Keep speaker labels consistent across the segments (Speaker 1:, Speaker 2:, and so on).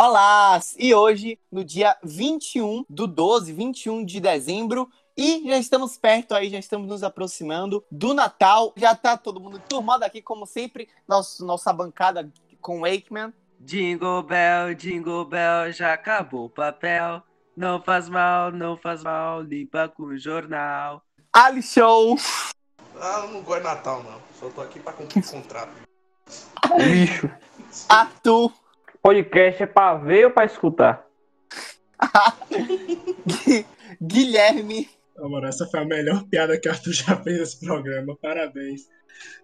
Speaker 1: Olá! E hoje, no dia 21 do 12, 21 de dezembro, e já estamos perto aí, já estamos nos aproximando do Natal. Já tá todo mundo turmado aqui, como sempre, nosso, nossa bancada com o Wakeman.
Speaker 2: Jingle Bell, Jingle Bell, já acabou o papel. Não faz mal, não faz mal, limpa com o jornal.
Speaker 1: Ali Show!
Speaker 3: Ah, eu não gosto de Natal, não. Só tô aqui pra cumprir contrato.
Speaker 4: Lixo.
Speaker 1: Arthur!
Speaker 4: Podcast é pra ver ou pra escutar?
Speaker 1: Gui- Guilherme!
Speaker 5: Mano, essa foi a melhor piada que o Arthur já fez nesse programa. Parabéns.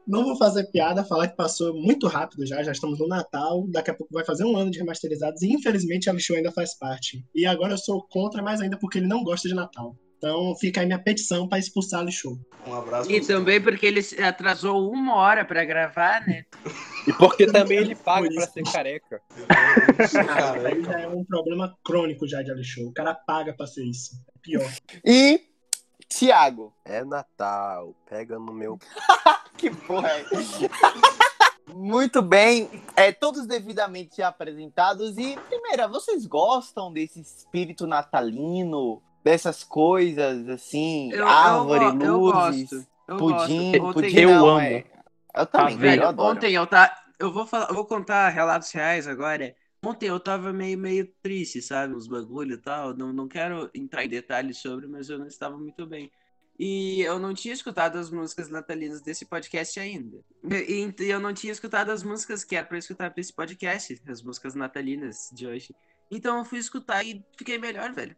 Speaker 5: Não vou fazer piada, falar que passou muito rápido já. Já estamos no Natal. Daqui a pouco vai fazer um ano de remasterizados. E infelizmente a Lixo ainda faz parte. E agora eu sou contra mais ainda porque ele não gosta de Natal. Então fica aí minha petição pra expulsar a Lixo.
Speaker 3: Um abraço
Speaker 2: E
Speaker 3: pra você.
Speaker 2: também porque ele atrasou uma hora pra gravar, né?
Speaker 6: E porque também ele paga
Speaker 5: isso.
Speaker 6: ser careca.
Speaker 3: Cara,
Speaker 5: Aí já é um problema crônico já de Alixo. O cara paga pra ser isso. É pior.
Speaker 1: E Tiago.
Speaker 6: É Natal, pega no meu.
Speaker 1: Que porra é? Muito bem, é, todos devidamente apresentados. E, primeira, vocês gostam desse espírito natalino? Dessas coisas, assim,
Speaker 2: Eu,
Speaker 1: árvore,
Speaker 2: eu,
Speaker 1: luzes,
Speaker 2: gosto. Eu
Speaker 1: pudim,
Speaker 2: gosto.
Speaker 1: pudim
Speaker 4: Eu
Speaker 1: não,
Speaker 4: amo.
Speaker 1: é- Eu também,
Speaker 4: Tá
Speaker 1: velho, eu adoro.
Speaker 2: ontem eu tá. Eu vou falar, eu vou contar relatos reais agora. Ontem eu tava meio, meio triste, sabe? Os bagulho e tal. Não, não quero entrar em detalhes sobre, mas eu não estava muito bem. E eu não tinha escutado as músicas natalinas desse podcast ainda. E, e eu não tinha escutado as músicas que era pra escutar pra esse podcast, as músicas natalinas de hoje. Então eu fui escutar e fiquei melhor, velho.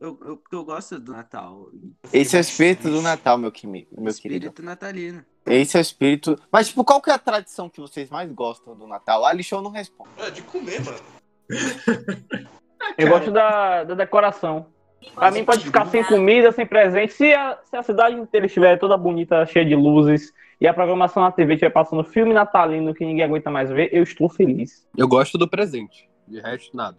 Speaker 2: Eu, eu, eu gosto do Natal.
Speaker 1: Esse é o espírito do Natal, meu, quimi- meu querido.
Speaker 2: Espírito natalino.
Speaker 1: Esse é o espírito. Mas, tipo, qual que é a tradição que vocês mais gostam do Natal? A Show não responde.
Speaker 3: É de comer, mano.
Speaker 4: Eu gosto da, da decoração. Pra mim pode ficar sem comida, sem presente. Se a, se a cidade inteira estiver toda bonita, cheia de luzes, e a programação na TV estiver passando filme natalino que ninguém aguenta mais ver, eu estou feliz.
Speaker 6: Eu gosto do presente. De resto, nada.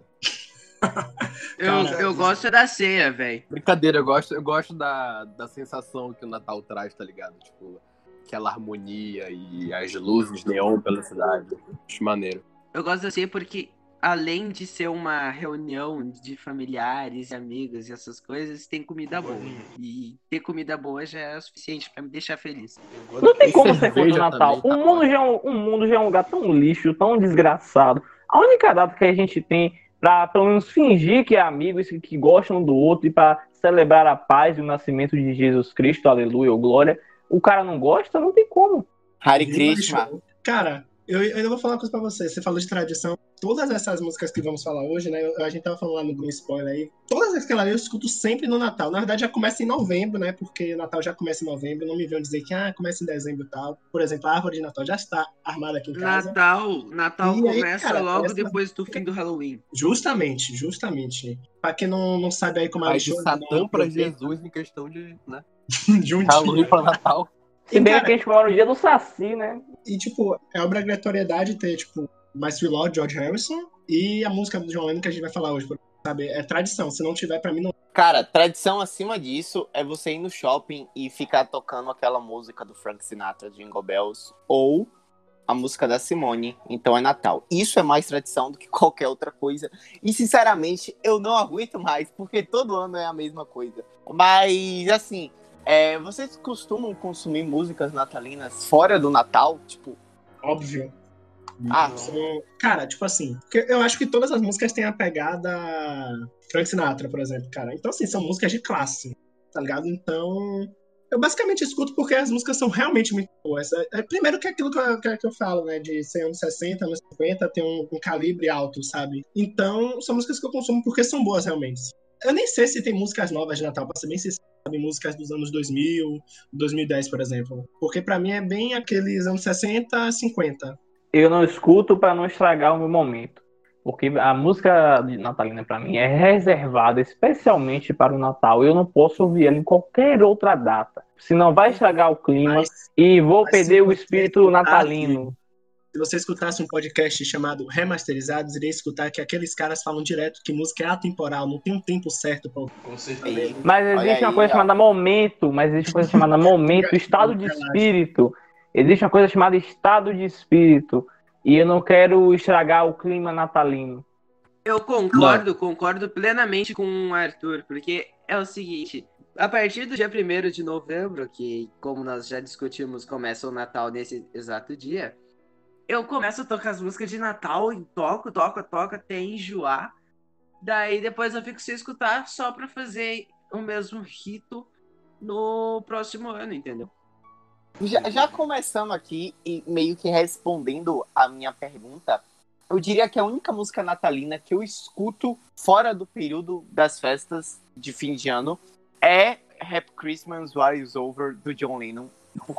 Speaker 2: Eu,
Speaker 5: Cara,
Speaker 2: eu gosto da ceia, velho.
Speaker 6: Brincadeira, eu gosto, eu gosto da, da sensação que o Natal traz, tá ligado? Tipo, aquela harmonia e as luzes neon pela cidade. Acho maneiro.
Speaker 2: Eu gosto da ceia porque, além de ser uma reunião de familiares e amigos e essas coisas, tem comida boa. E ter comida boa já é o suficiente pra me deixar feliz.
Speaker 4: Não tem como ser contra o Natal.
Speaker 6: também,
Speaker 4: O
Speaker 6: tá
Speaker 4: mundo, já é um, o mundo já é um lugar tão lixo, tão desgraçado. A única data que a gente tem pra pelo menos fingir que é amigos que, que gostam do outro e pra celebrar a paz e o nascimento de Jesus Cristo, aleluia ou glória, o cara não gosta, não tem como.
Speaker 1: Hare Krishna.
Speaker 5: Cara, eu, eu ainda vou falar uma coisa pra você. Você falou de tradição. Todas essas músicas que vamos falar hoje, né? a gente tava falando lá no, spoiler aí. Todas aquelas eu escuto sempre no Natal. Na verdade, já começa em novembro, né? Porque o Natal já começa em novembro. Não me venham dizer que ah, começa em dezembro e tal. Por exemplo, a árvore de Natal já está armada aqui em casa.
Speaker 2: Natal, Natal
Speaker 5: aí,
Speaker 2: começa
Speaker 5: cara,
Speaker 2: logo
Speaker 5: essa-
Speaker 2: depois do fim do Halloween.
Speaker 5: Justamente, justamente. Pra quem não, não sabe aí como é
Speaker 6: de Satã pra Jesus em questão de, né?
Speaker 5: de um
Speaker 6: Halloween
Speaker 5: dia.
Speaker 6: pra Natal.
Speaker 4: Se bem
Speaker 5: cara,
Speaker 4: que a gente fala no dia do Saci, né?
Speaker 5: E, tipo, é obrigatoriedade ter, tipo, Sweet Lord, George Harrison, e a música do John Lennon que a gente vai falar hoje, sabe? É tradição. Se não tiver, pra mim, não.
Speaker 1: Cara, tradição acima disso é você ir no shopping e ficar tocando aquela música do Frank Sinatra, Jingle Bells, ou a música da Simone, então é Natal. Isso é mais tradição do que qualquer outra coisa. E, sinceramente, eu não aguento mais, porque todo ano é a mesma coisa. Mas, assim, é, vocês costumam consumir músicas natalinas fora do Natal? Tipo,
Speaker 5: Óbvio.
Speaker 1: ah,
Speaker 5: São- Cara, tipo assim, eu acho que todas as músicas têm a pegada Frank Sinatra, por exemplo, cara. Então, assim, são músicas de classe, tá ligado? Então, eu basicamente escuto porque as músicas são realmente muito boas. É, é, primeiro que é aquilo que eu, que, que eu falo, né, de ser anos 60, anos 50, tem um, um calibre alto, sabe? Então, são músicas que eu consumo porque são boas, realmente. Eu nem sei se tem músicas novas de Natal, pra ser bem sincero, sabe? Músicas dos anos 2000, 2010, por exemplo. Porque pra mim é bem aqueles anos 60, 50.
Speaker 4: Eu não escuto pra não estragar o meu momento. Porque a música de natalina pra mim é reservada especialmente para o Natal. Eu não posso ouvir ela em qualquer outra data. Senão vai estragar o clima
Speaker 5: Mas
Speaker 4: e vou perder o espírito natalino.
Speaker 5: Se você escutasse um podcast chamado Remasterizados, iria escutar que aqueles caras falam direto que música é atemporal, não tem um tempo certo pra ouvir.
Speaker 3: Com certeza.
Speaker 4: Mas
Speaker 1: Olha
Speaker 4: existe uma
Speaker 1: aí,
Speaker 4: coisa
Speaker 1: ó.
Speaker 4: chamada momento, mas existe uma coisa chamada momento, estado de espírito. Existe uma coisa chamada estado de espírito. E eu não quero estragar o clima natalino.
Speaker 7: Eu concordo, concordo plenamente com o Arthur, porque é o seguinte, a partir do dia 1 de novembro, que como nós já discutimos, começa o Natal nesse exato dia, eu começo a tocar as músicas de Natal e toco, toco, toco até enjoar. Daí depois eu fico sem escutar só pra fazer o mesmo rito no próximo ano, entendeu?
Speaker 1: Já, já começando aqui e meio que respondendo a minha pergunta, eu diria que a única música natalina que eu escuto fora do período das festas de fim de ano é Happy Christmas, War is Over, do John Lennon.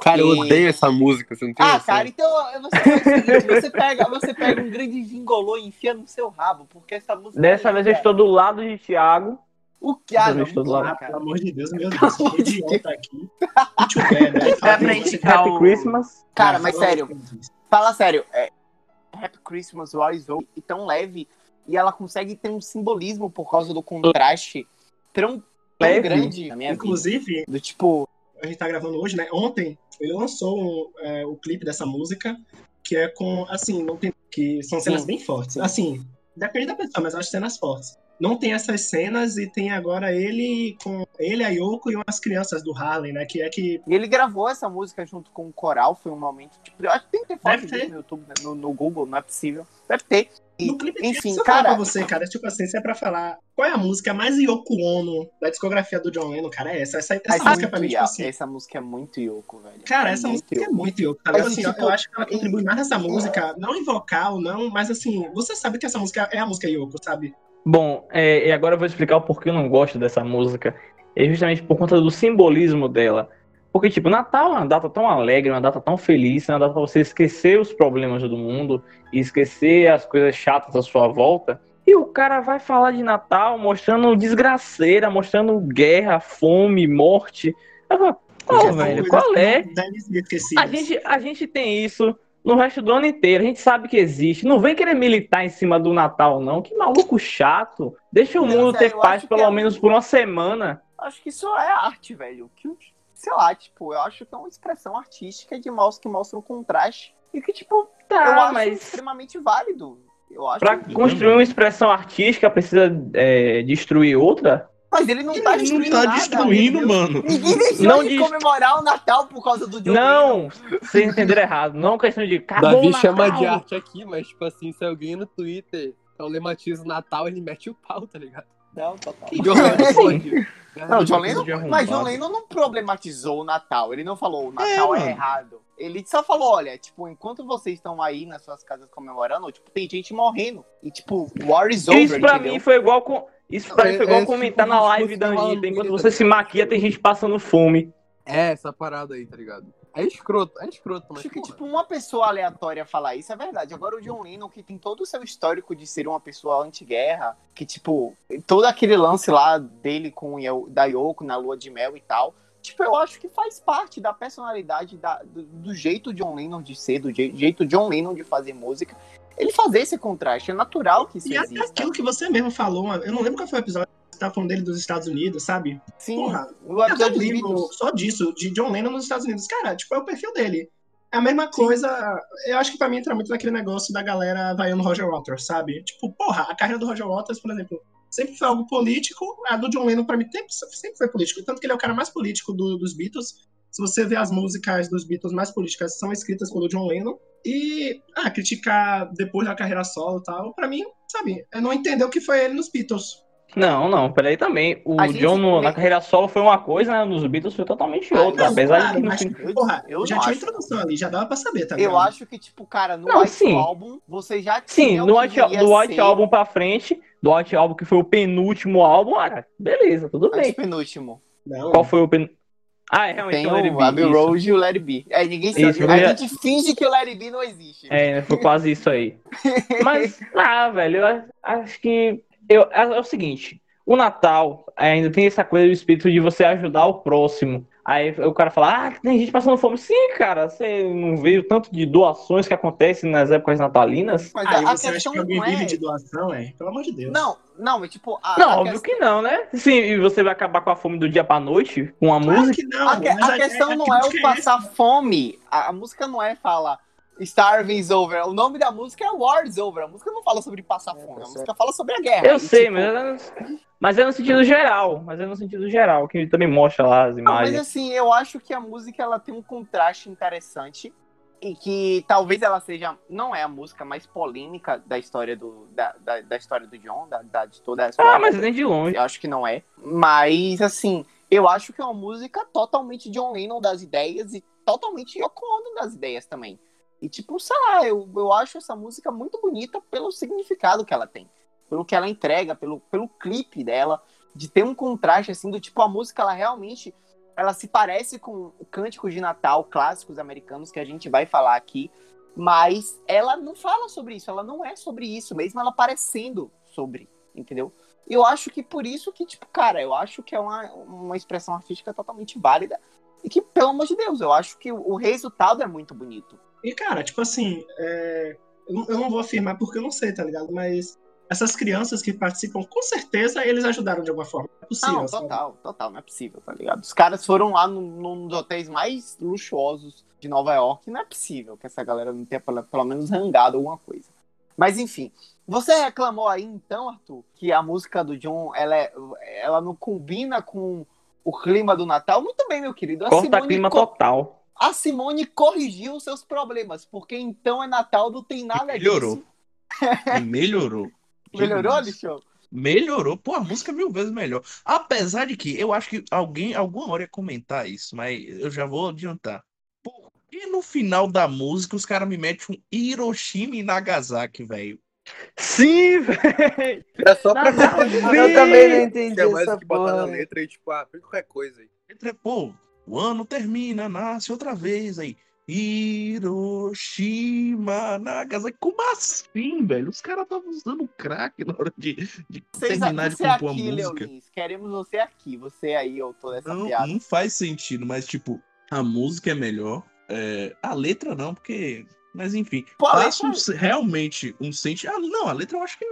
Speaker 6: Cara, eu odeio essa música, você não tem
Speaker 1: Ah,
Speaker 6: noção.
Speaker 1: cara, então você, o você, pega, você pega um grande gingolô e enfia no seu rabo, porque essa música.
Speaker 4: Dessa
Speaker 1: é
Speaker 4: vez eu estou do lado de Thiago.
Speaker 1: O que? Ah, não,
Speaker 4: estou do lado.
Speaker 1: Cara.
Speaker 5: pelo amor de Deus, meu Deus, que
Speaker 1: de
Speaker 5: idiota aqui. Put together.
Speaker 7: Dá pra indicar o-
Speaker 4: Christmas.
Speaker 1: Cara, mas sério. Fala sério, é, Happy Christmas, Over, e tão leve, e ela consegue ter um simbolismo por causa do contraste tão, tão
Speaker 4: Leve.
Speaker 1: grande na minha vida.
Speaker 5: Inclusive,
Speaker 1: Do tipo,
Speaker 5: a gente tá gravando hoje, né? Ontem ele lançou um, é, o clipe dessa música, que é com, assim, não tem, que são cenas
Speaker 1: Sim.
Speaker 5: bem fortes. Assim, depende da pessoa, mas eu acho cenas fortes. Não tem essas cenas e tem agora ele com ele, a Yoko e umas crianças do Harlem, né? Que é que
Speaker 1: e ele gravou essa música junto com o coral, foi um momento, tipo, eu acho que tem que ter foto
Speaker 5: ter.
Speaker 1: no YouTube, né, no, no Google, não é possível. Deve ter. E,
Speaker 5: no clipe
Speaker 1: enfim, cara,
Speaker 5: pra você, cara, tipo assim, se é pra falar qual é a música mais Yoko Ono da discografia do John Lennon, cara, é essa. Essa, essa
Speaker 1: essa,
Speaker 5: música pra mim, tipo assim,
Speaker 1: essa música é muito Yoko, velho.
Speaker 5: Cara,
Speaker 1: É
Speaker 5: essa música é
Speaker 1: Yoko.
Speaker 5: muito Yoko. Tá? Assim,
Speaker 1: tipo,
Speaker 5: eu acho que ela contribui mais nessa música, não em vocal, não, mas assim, você sabe que essa música é a música Yoko, sabe?
Speaker 4: Bom, é, e agora eu vou explicar o porquê eu não gosto dessa música. É justamente por conta do simbolismo dela. Porque, tipo, Natal é uma data tão alegre, uma data tão feliz, é uma data pra você esquecer os problemas do mundo e esquecer as coisas chatas à sua volta. E o cara vai falar de Natal mostrando desgraceira, mostrando guerra, fome, morte. Eu falo,
Speaker 5: Porque
Speaker 4: velho, qual é? A gente, a gente tem isso no resto do ano inteiro. A gente sabe que existe. Não vem querer militar em cima do Natal, não. Que maluco chato. Deixa o mundo ter
Speaker 1: eu
Speaker 4: paz pelo
Speaker 1: é
Speaker 4: menos por uma semana.
Speaker 1: Acho que isso é arte, velho. Que, sei lá, tipo, eu acho que é uma expressão artística de mouse que mostra um contraste. E que, tipo, eu
Speaker 4: Tá,
Speaker 1: acho
Speaker 4: mas
Speaker 1: extremamente válido. Eu acho
Speaker 4: pra
Speaker 1: que-
Speaker 4: construir uma expressão artística precisa é, destruir outra?
Speaker 1: Mas ele não tá
Speaker 8: Ele não
Speaker 1: destruindo
Speaker 8: tá
Speaker 1: nada,
Speaker 8: destruindo, mano.
Speaker 1: Ninguém deixou
Speaker 4: Não
Speaker 1: de comemorar o Natal por causa do John Lennon.
Speaker 4: Não! Vocês entenderam errado. Não questão de
Speaker 6: Davi
Speaker 4: Natal.
Speaker 6: chama de arte aqui, mas, tipo assim, se alguém no Twitter problematiza o Natal, ele mete o pau, tá ligado?
Speaker 1: Não, total.
Speaker 6: John Lennon.
Speaker 1: Não, John Lennon, mas John Lennon não problematizou o Natal. Ele não falou o Natal é,
Speaker 8: mano.
Speaker 1: errado. Ele só falou, olha, tipo, enquanto vocês estão aí nas suas casas comemorando, tipo, tem gente morrendo. E, tipo, war is over,
Speaker 4: Isso pra
Speaker 1: entendeu?
Speaker 4: mim foi igual com. Isso pra mim foi
Speaker 6: É-
Speaker 4: igual
Speaker 6: é
Speaker 4: comentar
Speaker 6: tipo
Speaker 4: na
Speaker 6: um
Speaker 4: live da Anitta. Enquanto você
Speaker 6: tá
Speaker 4: se maquia, tem gente passando fome.
Speaker 6: É, essa parada aí, tá ligado? É escroto, é escroto, mas.
Speaker 1: Acho que,
Speaker 6: porra.
Speaker 1: tipo, uma pessoa aleatória falar isso é verdade. Agora, o John Lennon, que tem todo o seu histórico de ser uma pessoa anti-guerra, que, tipo, todo aquele lance lá dele com o da Yoko na lua de mel e tal, tipo, eu acho que faz parte da personalidade, da, do, do jeito John Lennon de ser, do je- jeito John Lennon de fazer música. Ele fazer esse contraste, é natural que isso
Speaker 5: E até
Speaker 1: exista.
Speaker 5: aquilo que você mesmo falou, eu não lembro qual foi o episódio que você tá falando dele dos Estados Unidos, sabe?
Speaker 1: Sim,
Speaker 5: Porra,
Speaker 1: o
Speaker 5: Eu
Speaker 1: episódio dos
Speaker 5: livro só disso, de John Lennon nos Estados Unidos. Cara, tipo, é o perfil dele. É a mesma coisa. Eu acho que pra mim entra muito naquele negócio da galera vaiando Roger Waters, sabe? Tipo, porra, a carreira do Roger Waters, por exemplo, sempre foi algo político. A do John Lennon, pra mim, sempre, sempre foi político. Tanto que ele é o cara mais político do- dos Beatles. Se você vê as músicas dos Beatles mais políticas, são escritas pelo John Lennon. E, ah, criticar depois da carreira solo e tal, pra mim, sabe, é não entender o que foi ele nos Beatles.
Speaker 4: Não, não, peraí também. O
Speaker 1: A
Speaker 4: John no- na carreira solo foi uma coisa, né? Nos Beatles foi totalmente
Speaker 1: Ah,
Speaker 4: outra.
Speaker 1: não,
Speaker 4: apesar de
Speaker 5: claro,
Speaker 4: que no
Speaker 5: mas,
Speaker 4: fim.
Speaker 1: Eu-
Speaker 5: porra,
Speaker 1: eu
Speaker 5: já tinha
Speaker 1: acho.
Speaker 5: introdução ali, já dava pra saber, tá
Speaker 1: Eu acho que, tipo, cara, no
Speaker 4: Não,
Speaker 1: White
Speaker 4: sim.
Speaker 1: Album, você já
Speaker 4: Sim,
Speaker 1: tinha
Speaker 4: do
Speaker 1: o
Speaker 4: White, do White
Speaker 1: ser
Speaker 4: Album pra frente, do White Album que foi o penúltimo álbum, cara, beleza, tudo bem.
Speaker 1: antepenúltimo.
Speaker 5: Não,
Speaker 4: Qual foi o pen... Ah, é realmente
Speaker 1: Tem
Speaker 4: o It
Speaker 1: o
Speaker 4: Be,
Speaker 1: Abbey
Speaker 4: isso.
Speaker 1: Road e o It Be. É, ninguém
Speaker 4: Isso,
Speaker 1: sabe.
Speaker 4: eu
Speaker 1: A gente finge que o It Be não existe.
Speaker 4: É, foi quase isso aí. Mas, ah, velho, eu acho que. Eu, é, é o seguinte: o Natal ainda tem essa coisa do espírito de você ajudar o próximo. Aí o cara fala, ah, tem gente passando fome. Sim, cara, você não vê o tanto de doações que acontecem nas épocas natalinas?
Speaker 1: Mas
Speaker 5: Aí
Speaker 1: a, a
Speaker 5: você acha
Speaker 1: questão
Speaker 5: que alguém
Speaker 1: não é...
Speaker 5: vive de doação, é? Pelo amor de Deus.
Speaker 1: Não, não, mas tipo... A,
Speaker 4: Não,
Speaker 1: a
Speaker 4: óbvio
Speaker 1: questão-
Speaker 4: que não, né? Sim, e você vai acabar com a fome do dia pra noite com a
Speaker 5: Claro
Speaker 4: música?
Speaker 5: que não.
Speaker 1: A, que- a questão não é o
Speaker 5: crítica
Speaker 1: passar fome. A, a música não é falar, Starving's Over. O nome da música é War's Over. A música não fala sobre passar fome, a
Speaker 4: tá
Speaker 1: música fala sobre a guerra.
Speaker 4: Eu
Speaker 1: E,
Speaker 4: sei,
Speaker 1: tipo,
Speaker 4: mas é, no, mas é no sentido geral. Mas é no sentido geral, que ele também mostra lá as
Speaker 1: Não, mas
Speaker 4: imagens.
Speaker 1: assim, eu acho que a música ela tem um contraste interessante e que talvez ela seja, não é a música mais polêmica da história do, da, da, da história do John, da, da- de toda essa
Speaker 4: Ah, mas nem de longe.
Speaker 1: Eu acho que não é. Mas, assim, eu acho que é uma música totalmente John Lennon das ideias e totalmente Yoko Ono das ideias também. E, tipo, sei lá, eu, eu acho essa música muito bonita pelo significado que ela tem. Pelo que ela entrega, pelo, pelo clipe dela, de ter um contraste, assim, do tipo, a música, ela realmente, ela se parece com cânticos de Natal clássicos americanos que a gente vai falar aqui, mas ela não fala sobre isso, ela não é sobre isso, mesmo ela parecendo sobre, entendeu? E eu acho que por isso que, tipo, cara, eu acho que é uma, uma expressão artística totalmente válida. E que, pelo amor de Deus, eu acho que o, o resultado é muito bonito.
Speaker 5: E, cara, tipo assim, é, eu, não- eu não vou afirmar porque eu não sei, tá ligado? Mas essas crianças que participam, com certeza eles ajudaram de alguma forma. É possível.
Speaker 1: Não,
Speaker 5: sabe?
Speaker 1: total, total, não é possível, tá ligado? Os caras foram lá num, num dos hotéis mais luxuosos de Nova York, não é possível que essa galera não tenha pelo, pelo menos rangado alguma coisa. Mas enfim, você reclamou aí então, Arthur, que a música do John, ela, é- ela não combina com o clima do Natal? Muito bem, meu querido. A
Speaker 4: Corta
Speaker 1: Simone
Speaker 4: clima
Speaker 1: co-
Speaker 4: total.
Speaker 1: A Simone corrigiu os seus problemas, porque então é Natal, não tem nada
Speaker 3: Melhorou.
Speaker 1: disso.
Speaker 3: Melhorou.
Speaker 1: Melhorou,
Speaker 3: Demais.
Speaker 1: Alexandre?
Speaker 3: Melhorou. Pô, a música é mil vezes melhor. Apesar de que eu acho que alguém, alguma hora ia comentar isso, mas eu já vou adiantar. Por que no final da música os caras me metem um Hiroshima e Nagasaki, velho?
Speaker 4: Sim, velho!
Speaker 6: É só pra
Speaker 4: Nada.
Speaker 2: Eu também não entendi
Speaker 6: É mais
Speaker 2: essa
Speaker 6: do que botar na
Speaker 2: porra.
Speaker 6: letra e, tipo, ah, qualquer coisa aí.
Speaker 3: Entre- Pô, o ano termina, nasce outra vez aí. Hiroshima, Nagasaki. Como assim, velho? Os caras estavam usando crack na hora de, de terminar de compor a
Speaker 1: aqui,
Speaker 3: música.
Speaker 1: Leolins. Queremos você aqui. Você aí, autor dessa
Speaker 3: Não,
Speaker 1: piada.
Speaker 3: não faz sentido, mas tipo, a música é melhor. é, a letra não, porque. Mas enfim,
Speaker 1: Pô, a
Speaker 3: passa
Speaker 1: letra-
Speaker 3: um- realmente um sentimento. Ah, não, a letra eu acho que é,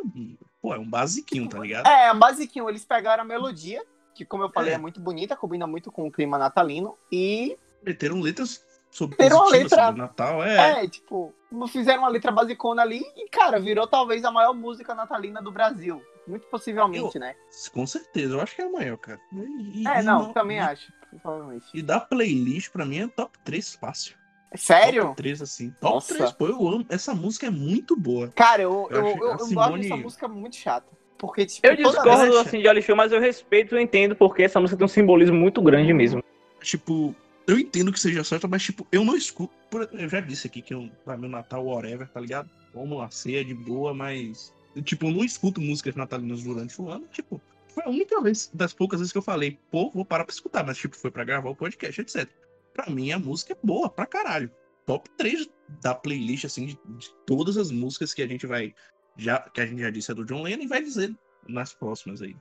Speaker 3: pô, é um basiquinho, tá ligado?
Speaker 1: É, basiquinho, eles pegaram a melodia, que como eu falei é,
Speaker 3: É.
Speaker 1: muito bonita, combina muito com o clima natalino, e
Speaker 3: Meteram letras sobre
Speaker 1: uma
Speaker 3: positivas,
Speaker 1: letra-
Speaker 3: sobre Natal, é.
Speaker 1: é, tipo, fizeram uma letra basicona ali e, cara, virou talvez a maior música natalina do Brasil. Muito possivelmente, né?
Speaker 3: Com certeza, eu acho que é a maior, cara. E-
Speaker 1: É,
Speaker 3: e
Speaker 1: não, também
Speaker 3: e,
Speaker 1: acho. Provavelmente.
Speaker 3: E da playlist, pra mim, é top 3 fácil.
Speaker 1: Sério?
Speaker 3: Top 3, assim. Top
Speaker 1: Nossa.
Speaker 3: 3, pô, eu amo. Essa música é muito boa.
Speaker 1: Cara, eu,
Speaker 3: Eu
Speaker 1: eu, eu, eu
Speaker 3: Simone-
Speaker 1: essa música muito chata. Porque, tipo,
Speaker 4: Eu discordo assim de Alexandre, mas eu respeito e entendo porque essa música tem um simbolismo muito grande mesmo.
Speaker 3: Tipo, eu entendo que seja certo, mas, tipo, eu não escuto. Eu já disse aqui que eu, pra meu Natal, whatever, tá ligado? Como uma ceia de boa, mas. Tipo, eu não escuto músicas natalinas durante o ano. Tipo, foi a única vez, das poucas vezes que eu falei, pô, vou parar pra escutar, mas, tipo, foi pra gravar o podcast, etc. Pra mim, a música é boa pra caralho. Top 3 da playlist, assim, de, de todas as músicas que a gente vai. Já, que a gente já disse é do John Lennon e vai dizer nas próximas aí.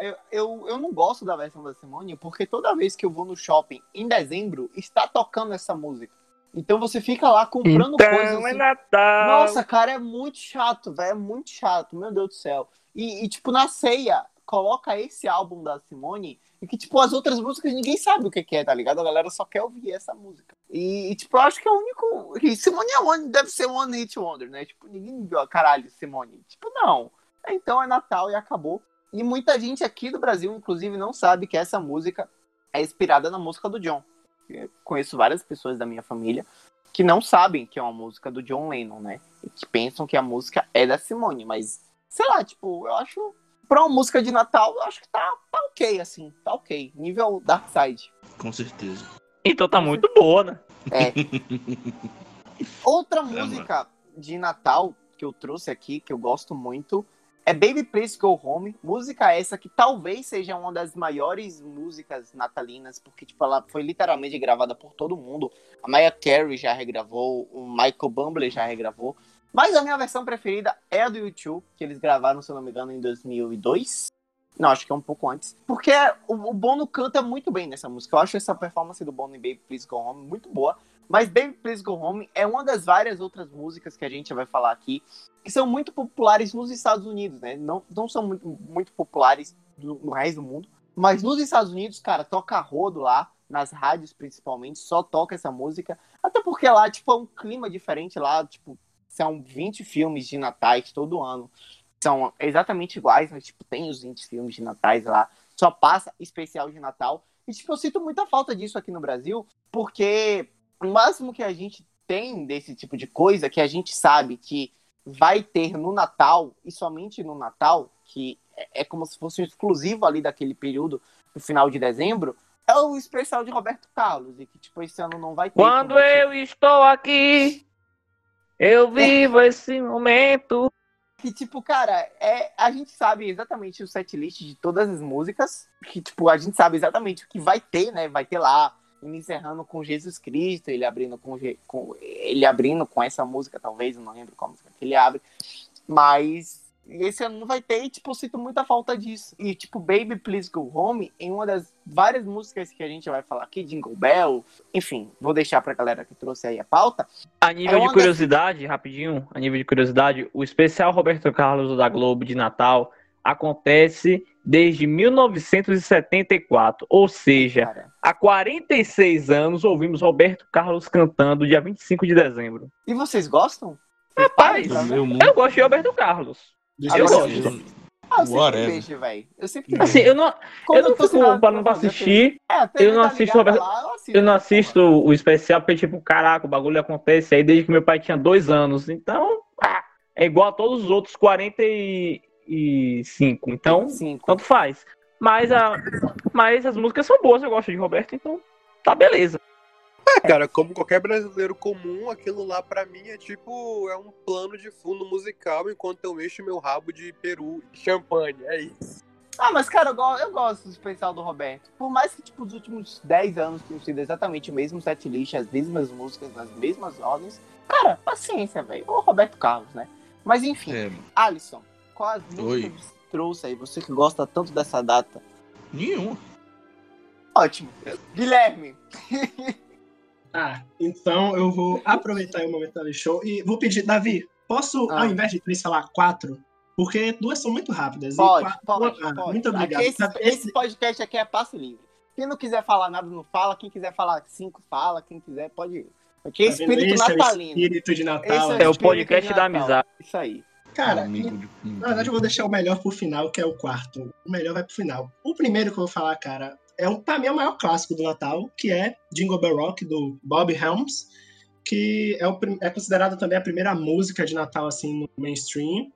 Speaker 1: eu, eu, eu não gosto da versão da Simone, porque toda vez que eu vou no shopping em dezembro, está tocando essa música. Então você fica lá comprando coisas.
Speaker 4: Então é
Speaker 1: assim.
Speaker 4: Natal.
Speaker 1: Nossa, cara, é muito chato, velho. É muito chato, meu Deus do céu. E, e, tipo, na ceia, coloca esse álbum da Simone e que, tipo, as outras músicas ninguém sabe o que, é, tá ligado? A galera só quer ouvir essa música. E, tipo, eu acho que é o único. e Simone é one, deve ser One Hit Wonder, né? Tipo, ninguém viu caralho, Simone. Tipo, não. Então é Natal e acabou. E muita gente aqui do Brasil, inclusive, não sabe que essa música é inspirada na música do John. Eu conheço várias pessoas da minha família que não sabem que é uma música do John Lennon, né? E que pensam que a música é da Simone, mas sei lá, tipo, eu acho pra uma música de Natal, eu acho que tá, tá ok, assim, tá ok. Nível Dark Side.
Speaker 3: Com certeza.
Speaker 4: Então tá muito boa, né?
Speaker 1: É. Outra
Speaker 3: É,
Speaker 1: música de Natal que eu trouxe aqui, que eu gosto muito, é Baby Please Go Home. Música essa que talvez seja uma das maiores músicas natalinas, porque tipo, ela foi literalmente gravada por todo mundo. A Mariah Carey já regravou, o Michael Bublé já regravou. Mas a minha versão preferida é a do YouTube, que eles gravaram, se eu não me engano, em 2002. Não, acho que é um pouco antes. Porque o, Bono canta muito bem nessa música. Eu acho essa performance do Bono em Baby Please Go Home muito boa. Mas Baby Please Go Home é uma das várias outras músicas que a gente vai falar aqui, que são muito populares nos Estados Unidos, né? Não, não são muito, muito populares no resto do mundo. Mas nos Estados Unidos, cara, toca rodo lá. nas rádios principalmente, só toca essa música. Até porque lá, tipo, é um clima diferente lá, tipo, são 20 filmes de natais todo ano. São exatamente iguais, mas, tipo, tem os 20 filmes de natais lá. Só passa especial de Natal. E, tipo, eu sinto muita falta disso aqui no Brasil, porque o máximo que a gente tem desse tipo de coisa, que a gente sabe que vai ter no Natal, e somente no Natal, que é como se fosse um exclusivo ali daquele período, no final de dezembro, é o especial de Roberto Carlos, e que, tipo, esse ano não vai ter.
Speaker 4: Quando eu estou aqui, eu vivo esse momento.
Speaker 1: que, tipo, cara, é, a gente sabe exatamente o setlist de todas as músicas, que, tipo, a gente sabe exatamente o que vai ter, né? Vai ter lá, encerrando com Jesus Cristo, ele abrindo com, com ele abrindo com essa música, talvez, eu não lembro qual música que ele abre, mas esse ano não vai ter, e, tipo, eu sinto muita falta disso. E, tipo, Baby Please Go Home, em uma das várias músicas que a gente vai falar aqui, Jingle Bell, enfim, vou deixar pra galera que trouxe aí a pauta,
Speaker 4: A nível
Speaker 1: É
Speaker 4: de curiosidade, rapidinho, a nível de curiosidade, o especial Roberto Carlos da Globo de Natal acontece desde 1974. Ou seja,
Speaker 1: cara.
Speaker 4: há 46 anos ouvimos Roberto Carlos cantando dia 25 de dezembro.
Speaker 1: E vocês gostam?
Speaker 4: Rapaz,
Speaker 3: mundo.
Speaker 4: Eu gosto de Roberto Carlos.
Speaker 5: Deixa
Speaker 4: Eu gosto.
Speaker 1: Ah, eu sempre vejo, velho. Eu sempre
Speaker 4: Assim, eu não, eu não
Speaker 1: tô
Speaker 4: fico
Speaker 1: sem nada
Speaker 4: parando pra assistir.
Speaker 1: É, TV
Speaker 4: eu não
Speaker 1: tá
Speaker 4: assisto
Speaker 1: lá, eu assisto.
Speaker 4: Eu não assisto o especial porque, tipo, caraca, o bagulho acontece aí desde que meu pai tinha dois anos. Então, ah, é igual a todos os outros 45. Então,
Speaker 1: Sim,
Speaker 4: tanto faz. Mas, a, mas as músicas são boas, eu gosto de Roberto, então tá beleza.
Speaker 6: É, cara, como qualquer brasileiro comum, aquilo lá pra mim é tipo, é um plano de fundo musical enquanto eu encho meu rabo de peru e champanhe, é isso.
Speaker 1: Ah, mas, cara, eu, go- eu gosto do especial do Roberto. Por mais que, tipo, os últimos 10 anos tenham sido exatamente o mesmo setlist, as mesmas músicas, nas mesmas ordens. Cara, paciência, velho. O Roberto Carlos, né? Mas, enfim.
Speaker 3: É,
Speaker 1: Alisson, qual as músicas
Speaker 3: Oi.
Speaker 1: que você trouxe aí? Você que gosta tanto dessa data.
Speaker 3: nenhum.
Speaker 1: Ótimo. Guilherme.
Speaker 5: Ah, então eu vou aproveitar o momento do show e vou pedir, Davi, posso,
Speaker 1: Ah.
Speaker 5: ao invés de três, falar quatro? Porque duas são muito rápidas. e
Speaker 1: Pode,
Speaker 5: quatro-
Speaker 1: pode,
Speaker 5: Ah,
Speaker 1: pode.
Speaker 5: Muito obrigado.
Speaker 1: Esse, esse podcast aqui é passe livre. Quem não quiser falar nada, não fala. Quem quiser falar cinco, fala. Quem quiser, pode ir. Aqui é
Speaker 5: tá
Speaker 1: espírito
Speaker 5: Esse é o
Speaker 1: natalino.
Speaker 5: espírito de Natal.
Speaker 1: Esse
Speaker 4: É o
Speaker 1: espírito
Speaker 4: podcast da amizade.
Speaker 1: Isso aí.
Speaker 5: Cara,
Speaker 3: Amigo de-
Speaker 5: na verdade eu vou deixar o melhor pro final, que é o quarto. O melhor vai pro final. O primeiro que eu vou falar, cara, é um, pra mim é o maior clássico do Natal, que é Jingle Bell Rock, do Bob Helms, que é, o é considerado também a primeira música de Natal, assim, no mainstream.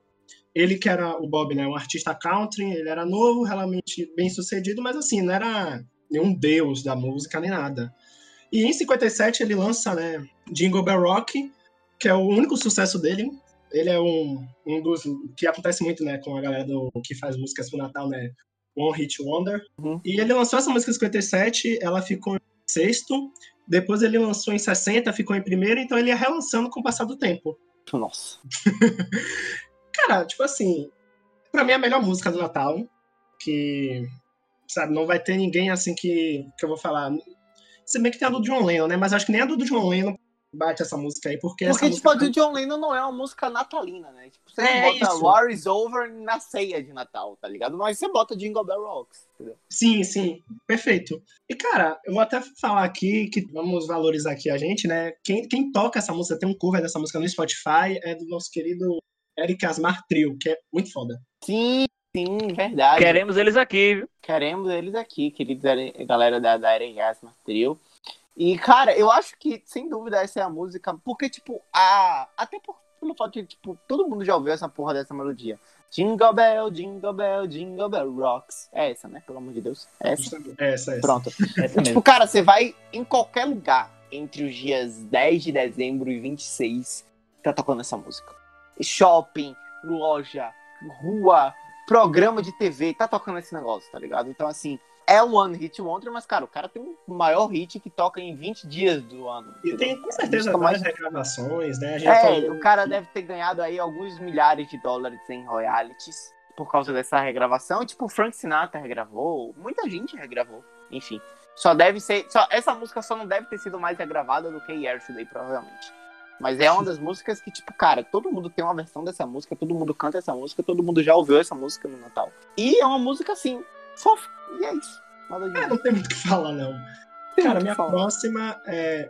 Speaker 5: Ele que era o Bob, né, um artista country, ele era novo, realmente bem sucedido, mas assim, não era nenhum deus da música nem nada. E em 57 ele lança, né, Jingle Bell Rock, que é o único sucesso dele. Ele é um, um dos que acontece muito, né, com a galera do, que faz músicas pro Natal, né, One Hit Wonder.
Speaker 1: Uhum.
Speaker 5: E ele lançou essa música em 57, ela ficou em sexto. Depois ele lançou em 60, ficou em primeiro, então ele ia relançando com o passar do tempo.
Speaker 1: Nossa.
Speaker 5: Cara, tipo assim, pra mim é a melhor música do Natal, que, sabe, não vai ter ninguém assim que, que eu vou falar. Se bem que tem a do John Lennon, né? Mas acho que nem a do John Lennon bate essa música aí, porque, essa
Speaker 1: Porque, tipo,
Speaker 5: música...
Speaker 1: a do John Lennon não é uma música natalina, né? Tipo, você
Speaker 5: É
Speaker 1: não bota
Speaker 5: isso.
Speaker 1: War is Over na ceia de Natal, tá ligado? Mas você bota Jingle Bell Rocks, entendeu?
Speaker 5: Sim, sim, perfeito. E, cara, eu vou até falar aqui que vamos valorizar aqui a gente, né? Quem, quem toca essa música, tem um cover dessa música no Spotify, é do nosso querido Eric Asmar Trio, que é muito foda.
Speaker 1: Sim, sim, verdade.
Speaker 4: Queremos eles aqui, viu?
Speaker 1: Queremos eles aqui, queridos galera da, da Eren Gasma Trio. E, cara, eu acho que, sem dúvida, essa é a música, porque, tipo, a. Até por, pelo fato de, tipo, todo mundo já ouviu essa porra dessa melodia. Jingle Bell, Jingle Bell, Jingle Bell Rocks. É essa, né? Pelo amor de Deus. É essa.
Speaker 5: É, essa, essa.
Speaker 1: Pronto.
Speaker 4: Essa
Speaker 1: Tipo, cara, você vai em qualquer lugar entre os dias 10 de dezembro e 26, tá tocando essa música. Shopping, loja, rua, programa de TV, tá tocando esse negócio, tá ligado? Então, assim, é um One Hit Wonder, mas, cara, o cara tem o maior hit que toca em 20 dias do ano.
Speaker 5: E
Speaker 1: entendeu?
Speaker 5: tem com certeza
Speaker 1: mais-
Speaker 5: várias reclamações, né?
Speaker 1: É,
Speaker 5: falou-
Speaker 1: o cara deve ter ganhado aí alguns milhares de dólares em royalties por causa dessa regravação. Tipo, Frank Sinatra regravou, muita gente regravou, enfim. Só deve ser. Só, essa música só não deve ter sido mais regravada do que Yesterday, provavelmente. Mas é uma das músicas que, tipo, cara, todo mundo tem uma versão dessa música, todo mundo canta essa música, todo mundo já ouviu essa música no Natal. E é uma música assim, E é isso. Nada
Speaker 5: É, não tem muito o que falar, não. Cara, minha próxima é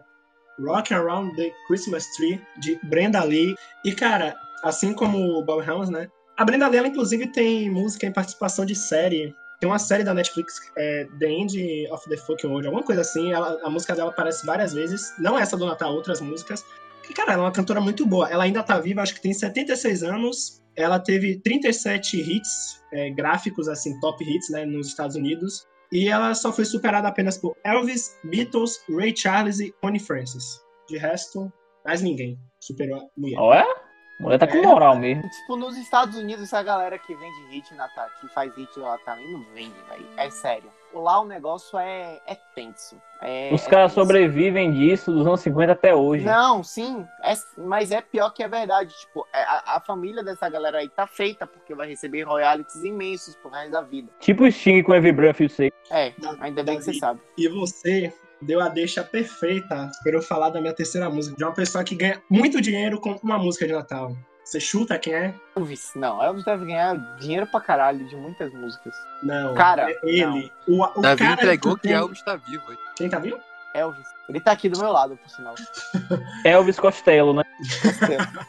Speaker 5: Rock Around the Christmas Tree, de Brenda Lee. E, cara, assim como o Bob Helms, né? A Brenda Lee, ela, inclusive, tem música em participação de série. Tem uma série da Netflix, é, The End of the Fucking World, alguma coisa assim. Ela, a música dela aparece várias vezes. Não essa do Natal, outras músicas. E, cara, ela é uma cantora muito boa. Ela ainda tá viva, acho que tem 76 anos. Ela teve 37 hits é, gráficos, assim, top hits, né, nos Estados Unidos. E ela só foi superada apenas por Elvis, Beatles, Ray Charles e Connie Francis. De resto, mais ninguém superou a mulher.
Speaker 4: Olha, a mulher tá com moral mesmo.
Speaker 1: Tipo, nos Estados Unidos, essa galera que vende hit Natal, que faz hit lá também, não vende, velho. É sério. Lá o negócio é, é tenso. É,
Speaker 4: Os
Speaker 1: é
Speaker 4: caras
Speaker 1: tenso.
Speaker 4: sobrevivem disso dos anos 50 até hoje.
Speaker 1: Não, sim, é- mas é pior que é verdade. Tipo, é- a, a família dessa galera aí tá feita porque vai receber royalties imensos pro resto da vida.
Speaker 4: Tipo o Sting com Every Breath You Take.
Speaker 1: É,
Speaker 5: Da-
Speaker 1: ainda bem que você sabe.
Speaker 5: E você deu a deixa perfeita para eu falar da minha terceira música. De uma pessoa que ganha muito dinheiro com uma música de Natal. Você chuta quem é?
Speaker 1: Elvis, não, Elvis deve ganhar dinheiro pra caralho de muitas músicas.
Speaker 5: Não.
Speaker 1: Cara,
Speaker 5: é ele. O, o
Speaker 6: Davi
Speaker 5: cara
Speaker 6: entregou que
Speaker 5: tem-
Speaker 6: Elvis tá vivo. hein?
Speaker 5: Quem tá vivo?
Speaker 1: Elvis. Ele tá aqui do meu lado, por sinal.
Speaker 4: Elvis Costello, né?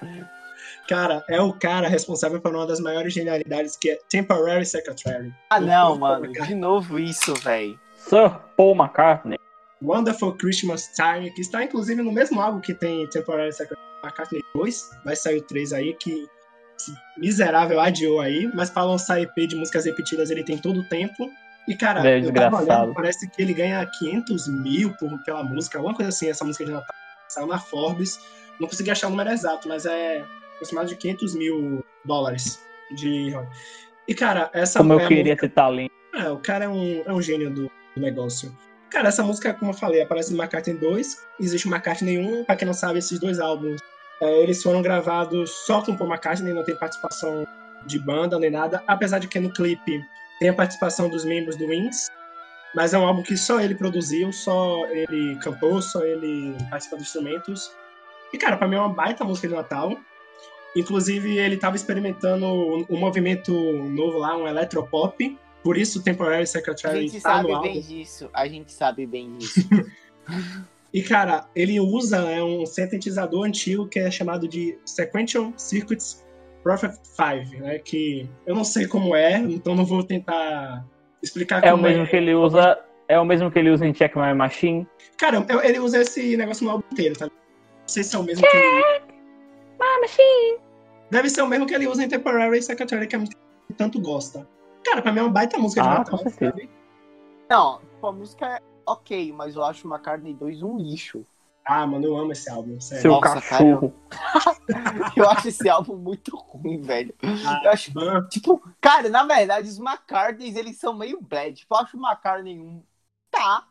Speaker 5: Cara, é o cara responsável por uma das maiores genialidades que é Temporary Secretary.
Speaker 1: ah, não, mano. De novo isso, velho.
Speaker 4: Sir Paul McCartney.
Speaker 5: Wonderful Christmas Time, que está inclusive no mesmo álbum que tem Temporary McCartney 2. Vai sair o 3 aí, que miserável adiou aí, mas pra lançar EP de músicas repetidas ele tem todo o tempo. E, cara,
Speaker 4: É
Speaker 5: eu tava olhando, parece que ele ganha 500 mil por, pela música, alguma coisa assim, essa música de Natal. Saiu na Forbes. Não consegui achar o número exato, mas é aproximado de 500 mil dólares de. E, cara, essa
Speaker 4: Como
Speaker 5: é
Speaker 4: eu
Speaker 5: a
Speaker 4: queria ter talento.
Speaker 5: é, o cara é um, é um gênio do, do negócio. Cara, essa música, como eu falei, aparece no McCartney 2, existe McCartney 1, pra quem não sabe, esses dois álbuns, é, eles foram gravados só com Paul McCartney, não tem participação de banda nem nada, apesar de que no clipe tem a participação dos membros do Wings, mas é um álbum que só ele produziu, só ele cantou, só ele participa dos instrumentos. E, cara, pra mim é uma baita música de Natal. Inclusive, ele tava experimentando um movimento novo lá, um eletropop, por isso o Temporary
Speaker 1: A
Speaker 5: Secretary
Speaker 1: gente
Speaker 5: tá no
Speaker 1: sabe
Speaker 5: álbum.
Speaker 1: bem disso. A gente sabe bem disso.
Speaker 5: E, cara, ele usa né, um sintetizador antigo que é chamado de Sequential Circuits Prophet 5, né? Que eu não sei como é, então não vou tentar explicar
Speaker 4: É o
Speaker 5: como
Speaker 4: mesmo que ele usa. É o mesmo que ele usa em Check My Machine.
Speaker 5: Cara, ele usa esse negócio no álbum inteiro, tá? Não sei se é o mesmo que ele... Deve ser o mesmo que ele usa em Temporary Secretary, que é a música que tanto gosta. Cara, pra mim é uma baita música de
Speaker 4: Ah,
Speaker 5: Natal, sabe?
Speaker 1: Não, tipo, a música é ok, mas eu acho McCartney 2 um lixo.
Speaker 5: Ah, mano, eu amo esse álbum, sério.
Speaker 4: Seu
Speaker 1: Nossa,
Speaker 4: cachorro.
Speaker 1: Eu acho esse álbum muito ruim, velho.
Speaker 5: Ah,
Speaker 1: Eu acho,
Speaker 5: ban-
Speaker 1: tipo, cara, na verdade, os McCartneys, eles são meio bad. Tipo, eu acho o McCartney 1, tá.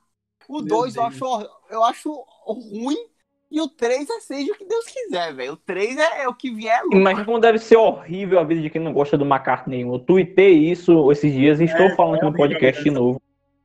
Speaker 1: O
Speaker 5: Meu
Speaker 1: 2 eu acho, eu acho ruim. E o 3 é seja o que Deus quiser, velho. O 3 é, é o que vier. lucro.
Speaker 4: Imagina como deve ser horrível a vida de quem não gosta do McCartney. Eu tuitei isso esses dias e estou
Speaker 5: É,
Speaker 4: falando aqui
Speaker 5: é
Speaker 4: no podcast de novo.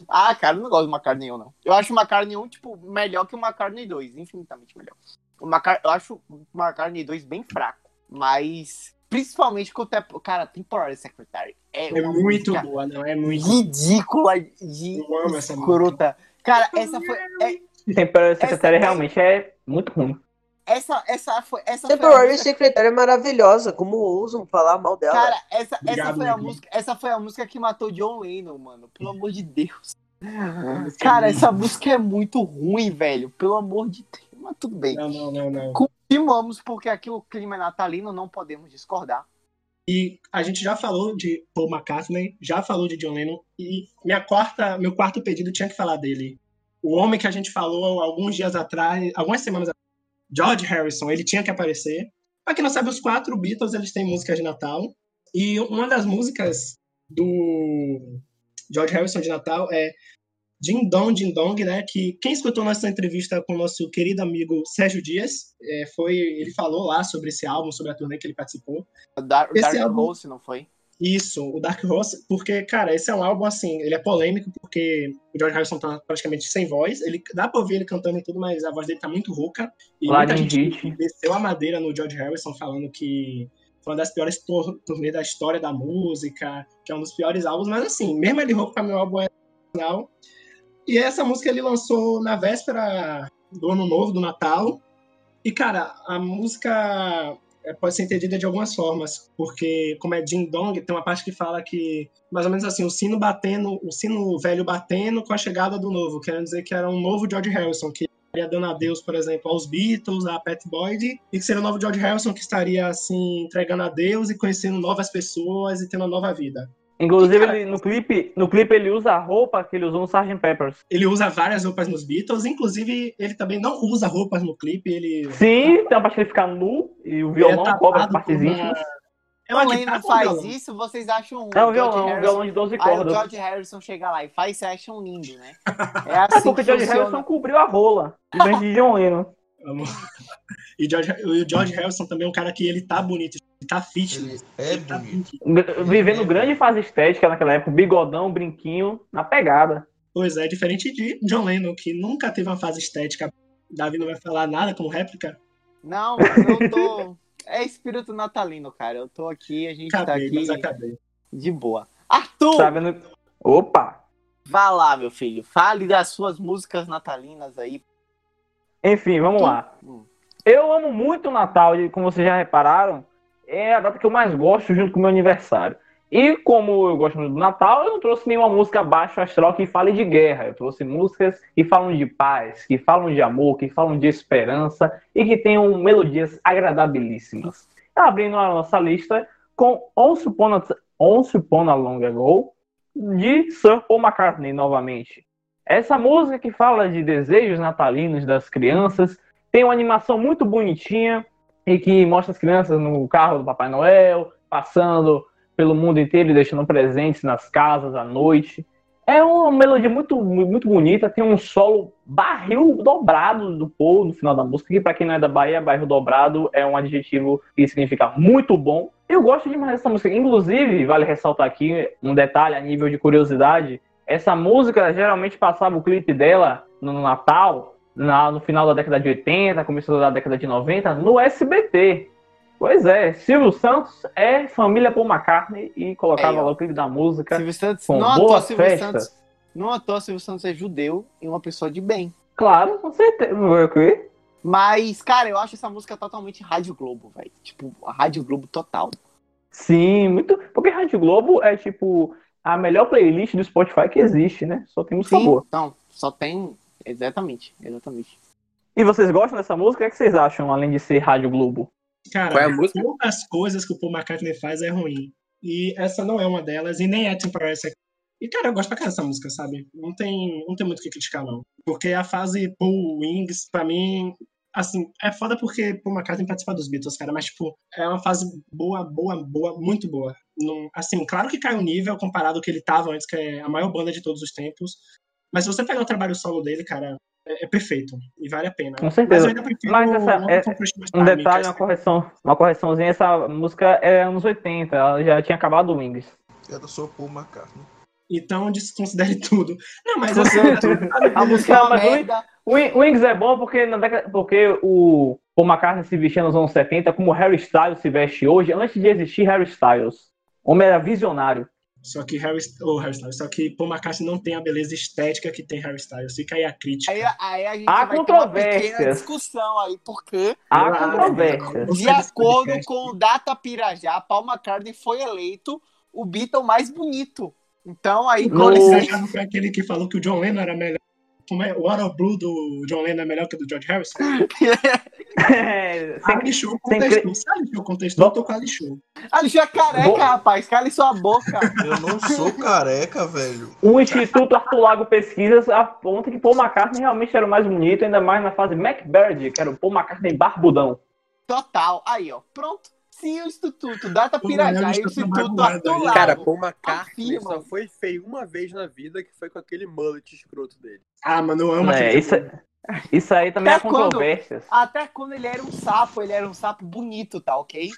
Speaker 1: Ah, cara, eu não gosto do McCartney 1, não. Eu acho o McCartney 1, tipo, melhor que o McCartney 2. Infinitamente melhor. O Macar... Eu acho o McCartney 2 bem fraco. Mas, principalmente com o tempo... Cara, Temporary Secretary é,
Speaker 5: É muito
Speaker 1: música
Speaker 5: boa, não é muito.
Speaker 1: ridícula de
Speaker 5: Eu amo essa
Speaker 1: escrota. Cara, essa foi... é-
Speaker 4: Temporary Secretary
Speaker 1: Essa-
Speaker 4: realmente é muito ruim.
Speaker 1: essa, essa foi... Essa foi a
Speaker 2: Temporary
Speaker 1: música-
Speaker 2: Secretary é maravilhosa. Como ousam falar mal dela?
Speaker 1: Cara, essa, essa,
Speaker 5: Obrigado,
Speaker 1: foi a
Speaker 5: Negri.
Speaker 1: música, essa foi a música que matou John Lennon, mano. Pelo amor de Deus. Cara, essa música é muito ruim, velho. Pelo amor de Deus. Mas tudo bem.
Speaker 5: Não, não, não, não.
Speaker 1: Continuamos, porque aqui o clima é natalino, não podemos discordar.
Speaker 5: E a gente já falou de Paul McCartney, já falou de John Lennon, e minha quarta, meu quarto pedido tinha que falar dele. O homem que a gente falou alguns dias atrás, algumas semanas atrás, George Harrison, ele tinha que aparecer. Pra quem não sabe, os quatro Beatles, eles têm músicas de Natal. E uma das músicas do George Harrison de Natal é Ding Dong, Ding Dong, né? Que quem escutou nossa entrevista com o nosso querido amigo Sérgio Dias, é, foi, ele falou lá sobre esse álbum, sobre a turnê que ele participou.
Speaker 1: Dar-
Speaker 5: Esse
Speaker 1: Dark
Speaker 5: álbum-
Speaker 1: não foi?
Speaker 5: Isso, o Dark Horse, porque, cara, esse é um álbum, assim, ele é polêmico, porque o George Harrison tá praticamente sem voz, ele dá pra ouvir ele cantando e tudo, mas a voz dele tá muito rouca, e
Speaker 4: Lá
Speaker 5: muita
Speaker 4: de
Speaker 5: gente
Speaker 4: Hit.
Speaker 5: desceu a madeira no George Harrison, falando que foi uma das piores turnês da história da música, que é um dos piores álbuns, mas assim, mesmo ele rouco pra meu álbum é original. E essa música ele lançou na véspera do Ano Novo, do Natal. E, cara, a música pode ser entendida de algumas formas, porque como é Ding Dong, tem uma parte que fala que mais ou menos assim, o sino batendo, o sino velho batendo com a chegada do novo, querendo dizer que era um novo George Harrison, que estaria dando adeus, por exemplo, aos Beatles, a Pat Boyd, e que seria o novo George Harrison que estaria assim entregando adeus e conhecendo novas pessoas e tendo uma nova vida.
Speaker 4: Inclusive,
Speaker 5: E, cara,
Speaker 4: ele- no, clipe, no clipe ele usa a roupa que ele usou no Sgt. Peppers.
Speaker 5: Ele usa várias roupas nos Beatles, inclusive ele também não usa roupas no clipe, ele
Speaker 4: Sim, tem uma parte que ele fica nu e o violão
Speaker 5: Ele é
Speaker 4: cobre as partes
Speaker 5: uma-
Speaker 4: íntimas.
Speaker 5: é uma
Speaker 1: O
Speaker 5: guitarra ou
Speaker 1: faz
Speaker 5: violão?
Speaker 1: isso, vocês acham ruim.
Speaker 4: É um
Speaker 1: O
Speaker 4: violão, um
Speaker 1: Harrison-
Speaker 4: violão de 12
Speaker 1: Aí o
Speaker 4: cordas.
Speaker 1: George Harrison chega lá e faz, você acham lindo, né? É
Speaker 4: É
Speaker 1: assim
Speaker 4: porque
Speaker 1: que
Speaker 4: George
Speaker 1: funciona.
Speaker 4: Harrison cobriu a rola, diferente de John Lennon.
Speaker 5: E George, o George Harrison também é um cara que ele tá bonito, tá fit.
Speaker 3: Ele é
Speaker 5: ele tá
Speaker 3: bonito.
Speaker 5: fit.
Speaker 4: G- Vivendo grande fase estética naquela época, bigodão, brinquinho, na pegada.
Speaker 5: Pois é, diferente de John Lennon, que nunca teve uma fase estética. Davi não vai falar nada como réplica.
Speaker 1: Não, eu tô. É espírito natalino, cara. Eu tô aqui, a gente tá
Speaker 5: Acabei, mas
Speaker 1: aqui
Speaker 5: acabei.
Speaker 1: de boa. Arthur,
Speaker 4: Tá vendo? Opa!
Speaker 1: vá lá, meu filho. Fale das suas músicas natalinas aí.
Speaker 4: Enfim, vamos lá.
Speaker 1: Hum.
Speaker 4: Eu amo muito o Natal, e como vocês já repararam, é a data que eu mais gosto junto com o meu aniversário. E como eu gosto muito do Natal, eu não trouxe nenhuma música baixo astral que fale de guerra. Eu trouxe músicas que falam de paz, que falam de amor, que falam de esperança e que tenham melodias agradabilíssimas. Abrindo a nossa lista com Once Upon a, Once Upon a Long Ago, de Sir Paul McCartney, novamente. Essa música que fala de desejos natalinos das crianças, tem uma animação muito bonitinha e que mostra as crianças no carro do Papai Noel, passando pelo mundo inteiro e deixando presentes nas casas à noite. É uma melodia muito, muito bonita, tem um solo barril dobrado do Paul no final da música, que para quem não é da Bahia, barril dobrado é um adjetivo que significa muito bom. Eu gosto demais dessa música. Inclusive, vale ressaltar aqui um detalhe a nível de curiosidade, essa música geralmente passava o clipe dela no Natal, na- no final da década de 80, começo da década de 90, no SBT. Pois é, Silvio Santos é família Paul McCartney e colocava
Speaker 1: ó.
Speaker 4: lá o clipe da música.
Speaker 1: Silvio Santos,
Speaker 4: Com
Speaker 1: não à toa,
Speaker 4: boas
Speaker 1: Silvio
Speaker 4: festas.
Speaker 1: Santos. Não à toa, Silvio Santos é judeu e uma pessoa de bem.
Speaker 4: Claro, com certeza.
Speaker 1: Mas, cara, eu acho essa música totalmente Rádio Globo, velho. Tipo, a Rádio Globo total.
Speaker 4: Sim, muito. Porque Rádio Globo é tipo a melhor playlist do Spotify que existe, né? Só tem música
Speaker 1: Sim,
Speaker 4: boa.
Speaker 1: então, só tem. Exatamente, exatamente.
Speaker 4: E vocês gostam dessa música? O que, é que vocês acham, além de ser Rádio Globo?
Speaker 5: Cara,
Speaker 6: Qual é a música?
Speaker 5: poucas coisas que o Paul McCartney faz é ruim. E essa não é uma delas, e nem é Temporary Second. E, cara, eu gosto pra caramba dessa música, sabe? Não tem, não tem muito o que criticar, não. Porque a fase Paul Wings, pra mim, assim, é foda porque Paul McCartney participa dos Beatles, cara, mas, tipo, é uma fase boa, boa, boa, muito boa. Não, assim, claro que cai o nível comparado ao que ele tava antes, que é a maior banda de todos os tempos. Mas se você pegar o trabalho solo dele, cara, é, é perfeito. E vale a pena.
Speaker 4: Com certeza.
Speaker 5: Mas eu ainda prefiro
Speaker 4: Mas essa- é- Um detalhe, uma correção, uma correçãozinha, essa música é anos 80, ela já tinha acabado o Wings.
Speaker 3: Eu sou Paul McCartney.
Speaker 5: Então desconsidere tudo. Não, mas assim,
Speaker 1: A música é
Speaker 4: o Wings é bom porque, na década- porque o Paul McCartney se vestia nos anos 70 como Harry Styles se veste hoje, antes de existir Harry Styles. O homem era visionário.
Speaker 5: Só que Harry, oh, Harry Styles, só que Paul McCartney não tem a beleza estética que tem Harry Styles. Fica aí a crítica.
Speaker 1: Aí, aí a gente
Speaker 4: Há
Speaker 1: vai ter uma pequena
Speaker 4: controvérsias.
Speaker 1: discussão aí, porque,
Speaker 4: Há
Speaker 5: Ah,
Speaker 4: controvérsias.
Speaker 5: Você
Speaker 1: de acordo com o Data Pirajá, Paul McCartney foi eleito o Beatle mais bonito. Então aí, com licença,
Speaker 5: aquele que falou que o John Lennon era melhor. Como é? O Out of Blue do John Lennon é melhor que o do George Harrison?
Speaker 4: É, sem-
Speaker 5: Ali show
Speaker 4: sem
Speaker 5: contestou. Se ali show contestou, eu tô com ali show.
Speaker 1: Alexandre é careca, rapaz. Cale sua boca.
Speaker 3: Eu não sou careca, velho.
Speaker 4: O Instituto Arthur Lago Pesquisas aponta que Paul McCartney realmente era o mais bonito, ainda mais na fase MacBird, que era o Paul McCartney barbudão.
Speaker 1: Total. Aí, ó. Pronto. Se o Instituto Data
Speaker 5: Pô,
Speaker 1: Pirajá
Speaker 5: eu
Speaker 1: e o Instituto. Lago
Speaker 6: Cara, Paul McCartney
Speaker 1: afirmam-
Speaker 6: só foi feio uma vez na vida, que foi com aquele mullet escroto dele.
Speaker 5: Ah, mano, eu amo
Speaker 4: É,
Speaker 5: aquele
Speaker 4: isso, isso aí também
Speaker 1: Até quando?
Speaker 4: controvérsias.
Speaker 1: Até quando ele era um sapo, ele era um sapo bonito, tá ok?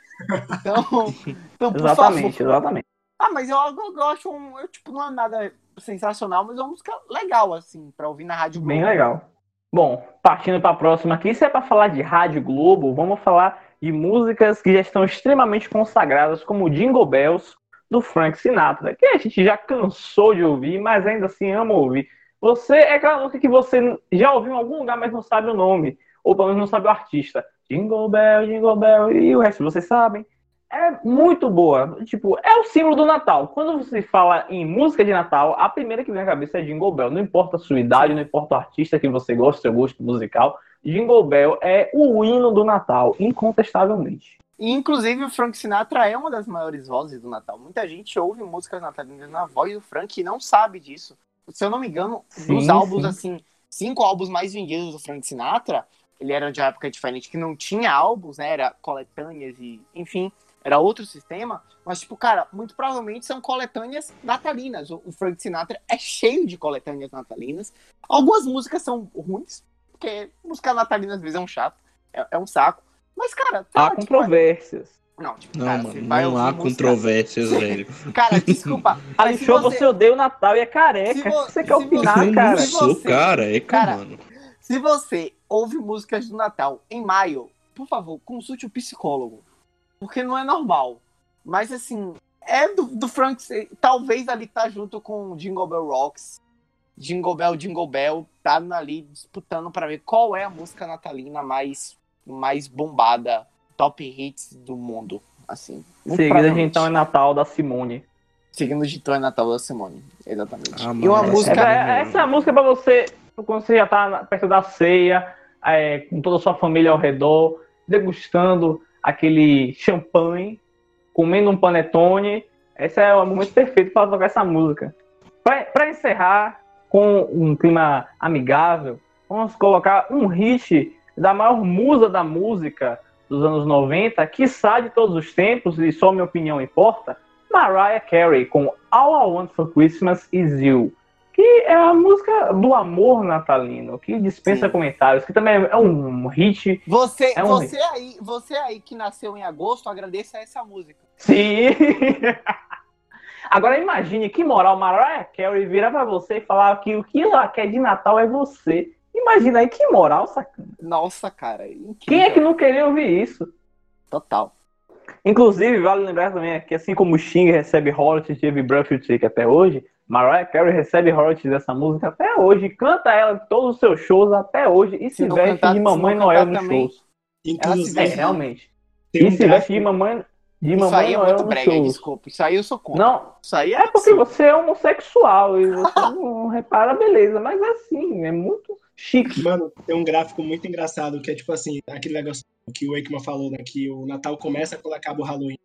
Speaker 1: Então, então por
Speaker 4: Exatamente,
Speaker 1: favor.
Speaker 4: exatamente.
Speaker 1: Ah, mas eu, eu gosto, um, eu, tipo, não é nada sensacional, mas é uma música legal, assim, pra ouvir na Rádio Globo.
Speaker 4: Bem legal. Bom, partindo para a próxima aqui, se é para falar de Rádio Globo, vamos falar de músicas que já estão extremamente consagradas, como Jingle Bells, do Frank Sinatra, que a gente já cansou de ouvir, mas ainda assim ama ouvir. Você é aquela música que você já ouviu em algum lugar, mas não sabe o nome. Ou pelo menos não sabe o artista. Jingle Bell, Jingle Bell, e o resto vocês sabem. É muito boa. Tipo, é o símbolo do Natal. Quando você fala em música de Natal, a primeira que vem à cabeça é Jingle Bell. Não importa a sua idade, não importa o artista que você gosta, seu gosto musical. Jingle Bell é o hino do Natal, incontestavelmente.
Speaker 1: E, inclusive, o Frank Sinatra é uma das maiores vozes do Natal. Muita gente ouve músicas natalinas na voz do Frank e não sabe disso. Se eu não me engano,
Speaker 4: Sim,
Speaker 1: dos álbuns,
Speaker 4: sim.
Speaker 1: assim, cinco álbuns mais vendidos do Frank Sinatra, ele era de uma época diferente, que não tinha álbuns, né? Era coletâneas e, enfim, era outro sistema. Mas, tipo, cara, muito provavelmente são coletâneas natalinas. O Frank Sinatra é cheio de coletâneas natalinas. Algumas músicas são ruins, porque música natalina às vezes é um chato, é, é um saco. Mas, cara, tá,
Speaker 4: Há
Speaker 1: tipo,
Speaker 4: controvérsias.
Speaker 1: Não, tipo,
Speaker 3: Não,
Speaker 1: cara,
Speaker 3: mano,
Speaker 1: você vai
Speaker 3: não há
Speaker 1: música-
Speaker 3: controvérsias, velho.
Speaker 1: Cara, desculpa.
Speaker 4: Alexandre, você... odeia o Natal e é careca.
Speaker 1: Se
Speaker 4: O que
Speaker 1: vo-
Speaker 4: você quer
Speaker 1: se
Speaker 4: opinar,
Speaker 3: eu
Speaker 4: cara?
Speaker 3: não
Speaker 1: Se
Speaker 3: sou
Speaker 1: você-
Speaker 3: careca,
Speaker 1: Cara,
Speaker 3: mano.
Speaker 1: Se você ouve músicas do Natal em maio, por favor, consulte o psicólogo. Porque não é normal. Mas assim, é do, do Frank. Talvez ali tá junto com Jingle Bell Rocks. Jingle Bell, Jingle Bell, tá ali disputando pra ver qual é a música natalina mais, mais bombada, top hits do mundo. Assim.
Speaker 4: Seguida,
Speaker 1: provavelmente.
Speaker 4: então, é Natal da Simone.
Speaker 1: Seguindo de Então é Natal da Simone. Exatamente.
Speaker 3: Ah,
Speaker 1: e uma
Speaker 3: mano,
Speaker 1: música.
Speaker 4: Essa, é- essa é a música pra você, quando você já tá perto da ceia, é, com toda a sua família ao redor, degustando aquele champanhe, comendo um panetone. Esse é o momento perfeito para tocar essa música. Pra encerrar, com um clima amigável, vamos colocar um hit da maior musa da música dos anos 90, quiçá de todos os tempos, e só minha opinião importa, Mariah Carey com All I Want for Christmas Is You, que é a música do amor natalino, que dispensa
Speaker 1: Sim.
Speaker 4: comentários, que também é um hit.
Speaker 1: Você,
Speaker 4: É um
Speaker 1: você, aí, você aí que nasceu em agosto, agradeça essa música.
Speaker 4: Sim! Agora imagine que moral Mariah Carey virar pra você e falar que o que ela quer de Natal é você. Imagina aí que moral, sacana.
Speaker 1: Nossa, cara. incrível.
Speaker 4: Quem é que não queria ouvir isso?
Speaker 1: Total.
Speaker 4: Inclusive, vale lembrar também que assim como o Sting recebe royalties de Breath Take até hoje, Mariah Carey recebe royalties dessa música até hoje, canta ela em todos os seus shows até hoje e se
Speaker 1: não
Speaker 4: veste
Speaker 1: cantar-
Speaker 4: de
Speaker 1: se
Speaker 4: Mamãe
Speaker 1: não
Speaker 4: Noel nos
Speaker 1: também,
Speaker 4: shows.
Speaker 1: Ela se
Speaker 5: Inclusive,
Speaker 4: É,
Speaker 1: veste-
Speaker 4: realmente. E
Speaker 5: um
Speaker 4: se veste de Mamãe, de
Speaker 1: Isso aí é muito
Speaker 4: nos
Speaker 1: brega,
Speaker 4: shows.
Speaker 1: desculpa. Isso aí eu sou contra.
Speaker 4: Não,
Speaker 1: Isso aí é
Speaker 4: é porque você é homossexual e você não repara a beleza, mas é assim, é muito chique.
Speaker 5: Mano, tem um gráfico muito engraçado que é tipo assim, aquele negócio que o Wakeman falou, né? Que o Natal começa quando acaba o Halloween.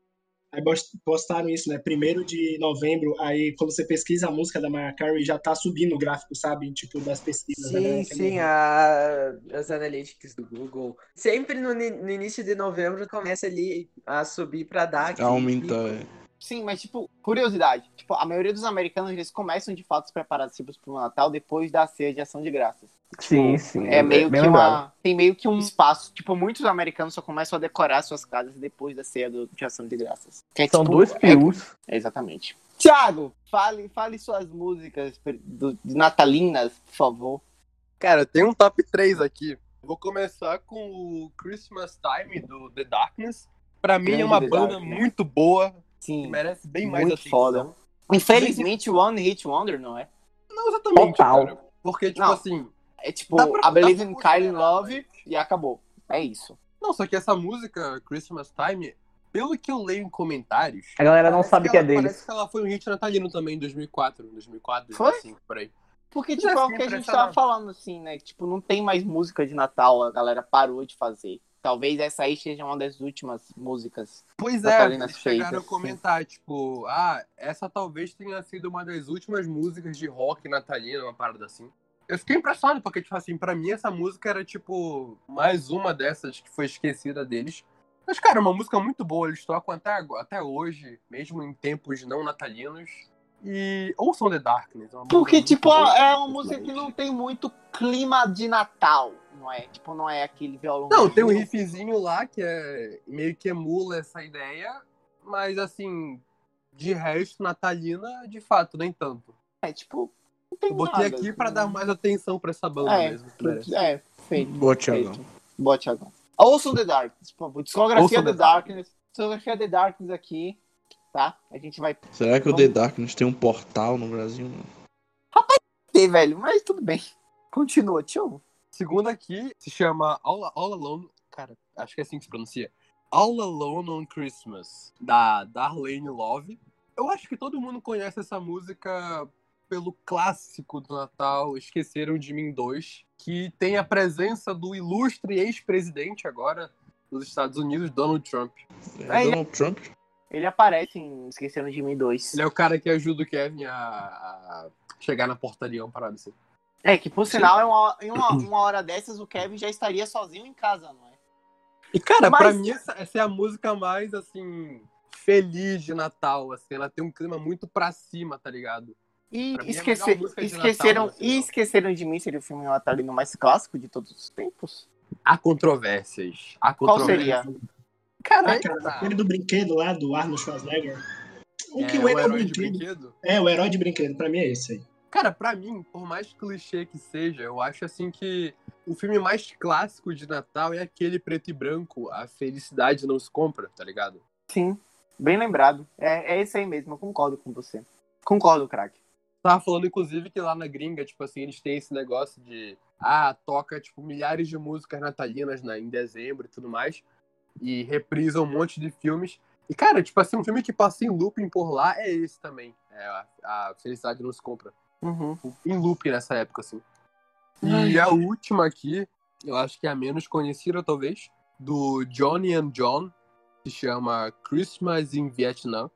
Speaker 5: Aí postaram isso, né? Primeiro de novembro, aí quando você pesquisa a música da Mariah Carey, já tá subindo o gráfico, sabe? Tipo, das pesquisas. né?
Speaker 2: Sim,
Speaker 5: que
Speaker 2: sim, a- as analytics do Google. Sempre no, no início de novembro começa ali a subir pra dar
Speaker 3: Aumenta.
Speaker 2: pico.
Speaker 3: É.
Speaker 1: Sim, mas tipo, curiosidade. Tipo, a maioria dos americanos, eles começam de fato os preparativos pro Natal depois da ceia de ação de graças.
Speaker 4: Sim, sim.
Speaker 1: É meio
Speaker 4: bem
Speaker 1: que uma. Tem meio que um espaço. Tipo, muitos americanos só começam a decorar suas casas depois da ceia do- de ação de graças. Que é,
Speaker 4: São
Speaker 1: tipo,
Speaker 4: dois
Speaker 1: é-
Speaker 4: pius.
Speaker 1: Exatamente. Tiago, fale, fale suas músicas do- de natalinas, por favor.
Speaker 6: Cara, tem um top 3 aqui. Vou começar com o Christmas Time do The Darkness. Pra mim é uma banda
Speaker 1: Darkness.
Speaker 6: muito boa,
Speaker 1: Sim,
Speaker 6: merece bem mais
Speaker 1: muito
Speaker 6: atenção.
Speaker 1: foda. Infelizmente, One Hit Wonder, não é?
Speaker 6: Não exatamente,
Speaker 4: Total.
Speaker 6: cara. Porque, tipo
Speaker 1: Não.
Speaker 6: assim...
Speaker 1: É tipo,
Speaker 6: pra-
Speaker 1: I Believe in Kylie
Speaker 6: considerar,
Speaker 1: Love e acabou. É isso.
Speaker 6: Não, só que essa música, Christmas Time, pelo que eu leio em comentários...
Speaker 4: A galera não sabe que é
Speaker 6: ela-
Speaker 4: deles.
Speaker 6: Parece que ela foi um hit natalino também em 2004, 2004,
Speaker 1: Foi?
Speaker 6: 2005, por aí.
Speaker 1: Porque, tipo, é o
Speaker 6: fiquei
Speaker 1: que a gente tava falando, assim, né? Tipo, não tem mais música de Natal, a galera parou de fazer. Talvez essa aí seja uma das últimas músicas.
Speaker 6: Pois é, eles chegaram a comentar, tipo, ah, essa talvez tenha sido uma das últimas músicas de rock natalino, uma parada assim. Eu fiquei impressionado, porque, tipo assim, pra mim essa música era, tipo, mais uma dessas que foi esquecida deles. Mas, cara, é uma música muito boa, eles tocam até, até hoje, mesmo em tempos não natalinos. E ouçam The Darkness. é uma
Speaker 1: Porque, tipo,
Speaker 6: muito boa,
Speaker 1: é uma música que não tem muito clima de Natal, não é? Tipo, não é aquele violão.
Speaker 6: Não, tem um riffzinho lá que é meio que emula essa ideia, mas assim, de resto, natalina, de fato, nem tanto.
Speaker 1: É, tipo, não tem
Speaker 6: Eu botei
Speaker 1: nada,
Speaker 6: aqui pra
Speaker 1: assim.
Speaker 6: dar mais atenção pra essa banda
Speaker 1: É,
Speaker 6: mesmo. que.
Speaker 1: É, feito.
Speaker 3: Boa, Thiagão.
Speaker 1: Boa, Thiagão. Ouçam The Darkness, por favor. Discografia The
Speaker 6: The
Speaker 1: Darkness. Discografia The Darkness aqui, tá? A gente vai.
Speaker 3: Será que o The Darkness tem um portal no Brasil? Mano?
Speaker 1: ter, velho, mas tudo bem. Continua, tio.
Speaker 6: Segunda aqui se chama All, All Alone. Cara, acho que é assim que se pronuncia. All Alone on Christmas, da Darlene Love. Eu acho que todo mundo conhece essa música pelo clássico do Natal, Esqueceram de Mim 2, que tem a presença do ilustre ex-presidente agora dos Estados Unidos, Donald Trump.
Speaker 3: É, Donald Trump.
Speaker 1: Ele aparece em Esquecendo de Mim 2.
Speaker 6: Ele é o cara que ajuda o Kevin a, a chegar na portaria, uma parada assim.
Speaker 1: É, que por sinal, é uma, em uma, uma hora dessas o Kevin já estaria sozinho em casa, não é?
Speaker 6: E, cara,
Speaker 1: Mas-
Speaker 6: pra mim, essa, essa é a música mais, assim, feliz de Natal, assim. Ela tem um clima muito pra cima, tá ligado?
Speaker 1: E
Speaker 6: mim, é
Speaker 1: esqueceram,
Speaker 6: Natal,
Speaker 1: e
Speaker 6: assim,
Speaker 1: esqueceram de mim seria o filme natalino mais clássico de todos os tempos?
Speaker 6: Há controvérsias. Há
Speaker 1: Qual
Speaker 6: controvérsias.
Speaker 1: seria?
Speaker 6: Cara,
Speaker 5: Ah, cara, aquele do brinquedo lá, do Arnold Schwarzenegger. O
Speaker 6: é,
Speaker 5: que
Speaker 6: o
Speaker 5: é o
Speaker 6: herói de
Speaker 5: brinquedo.
Speaker 6: brinquedo.
Speaker 5: É, o herói de brinquedo, pra mim é esse aí.
Speaker 6: Cara, pra mim, por mais clichê que seja, eu acho assim que o filme mais clássico de Natal é aquele preto e branco, A Felicidade Não Se Compra, tá ligado?
Speaker 1: Sim, bem lembrado. É, é esse aí mesmo, eu concordo com você. Concordo, craque.
Speaker 6: Tava falando, inclusive, que lá na gringa, tipo assim, eles têm esse negócio de. Ah, toca, tipo, milhares de músicas natalinas né, em dezembro e tudo mais. E reprisam um monte de filmes. E, cara, tipo assim, um filme que passa em looping por lá é esse também. É, a, a Felicidade Não Se Compra.
Speaker 1: Uhum.
Speaker 6: Em looping nessa época, assim. E a última aqui, eu acho que é a menos conhecida, talvez, do Johnny and John, se chama Christmas in Vietnam.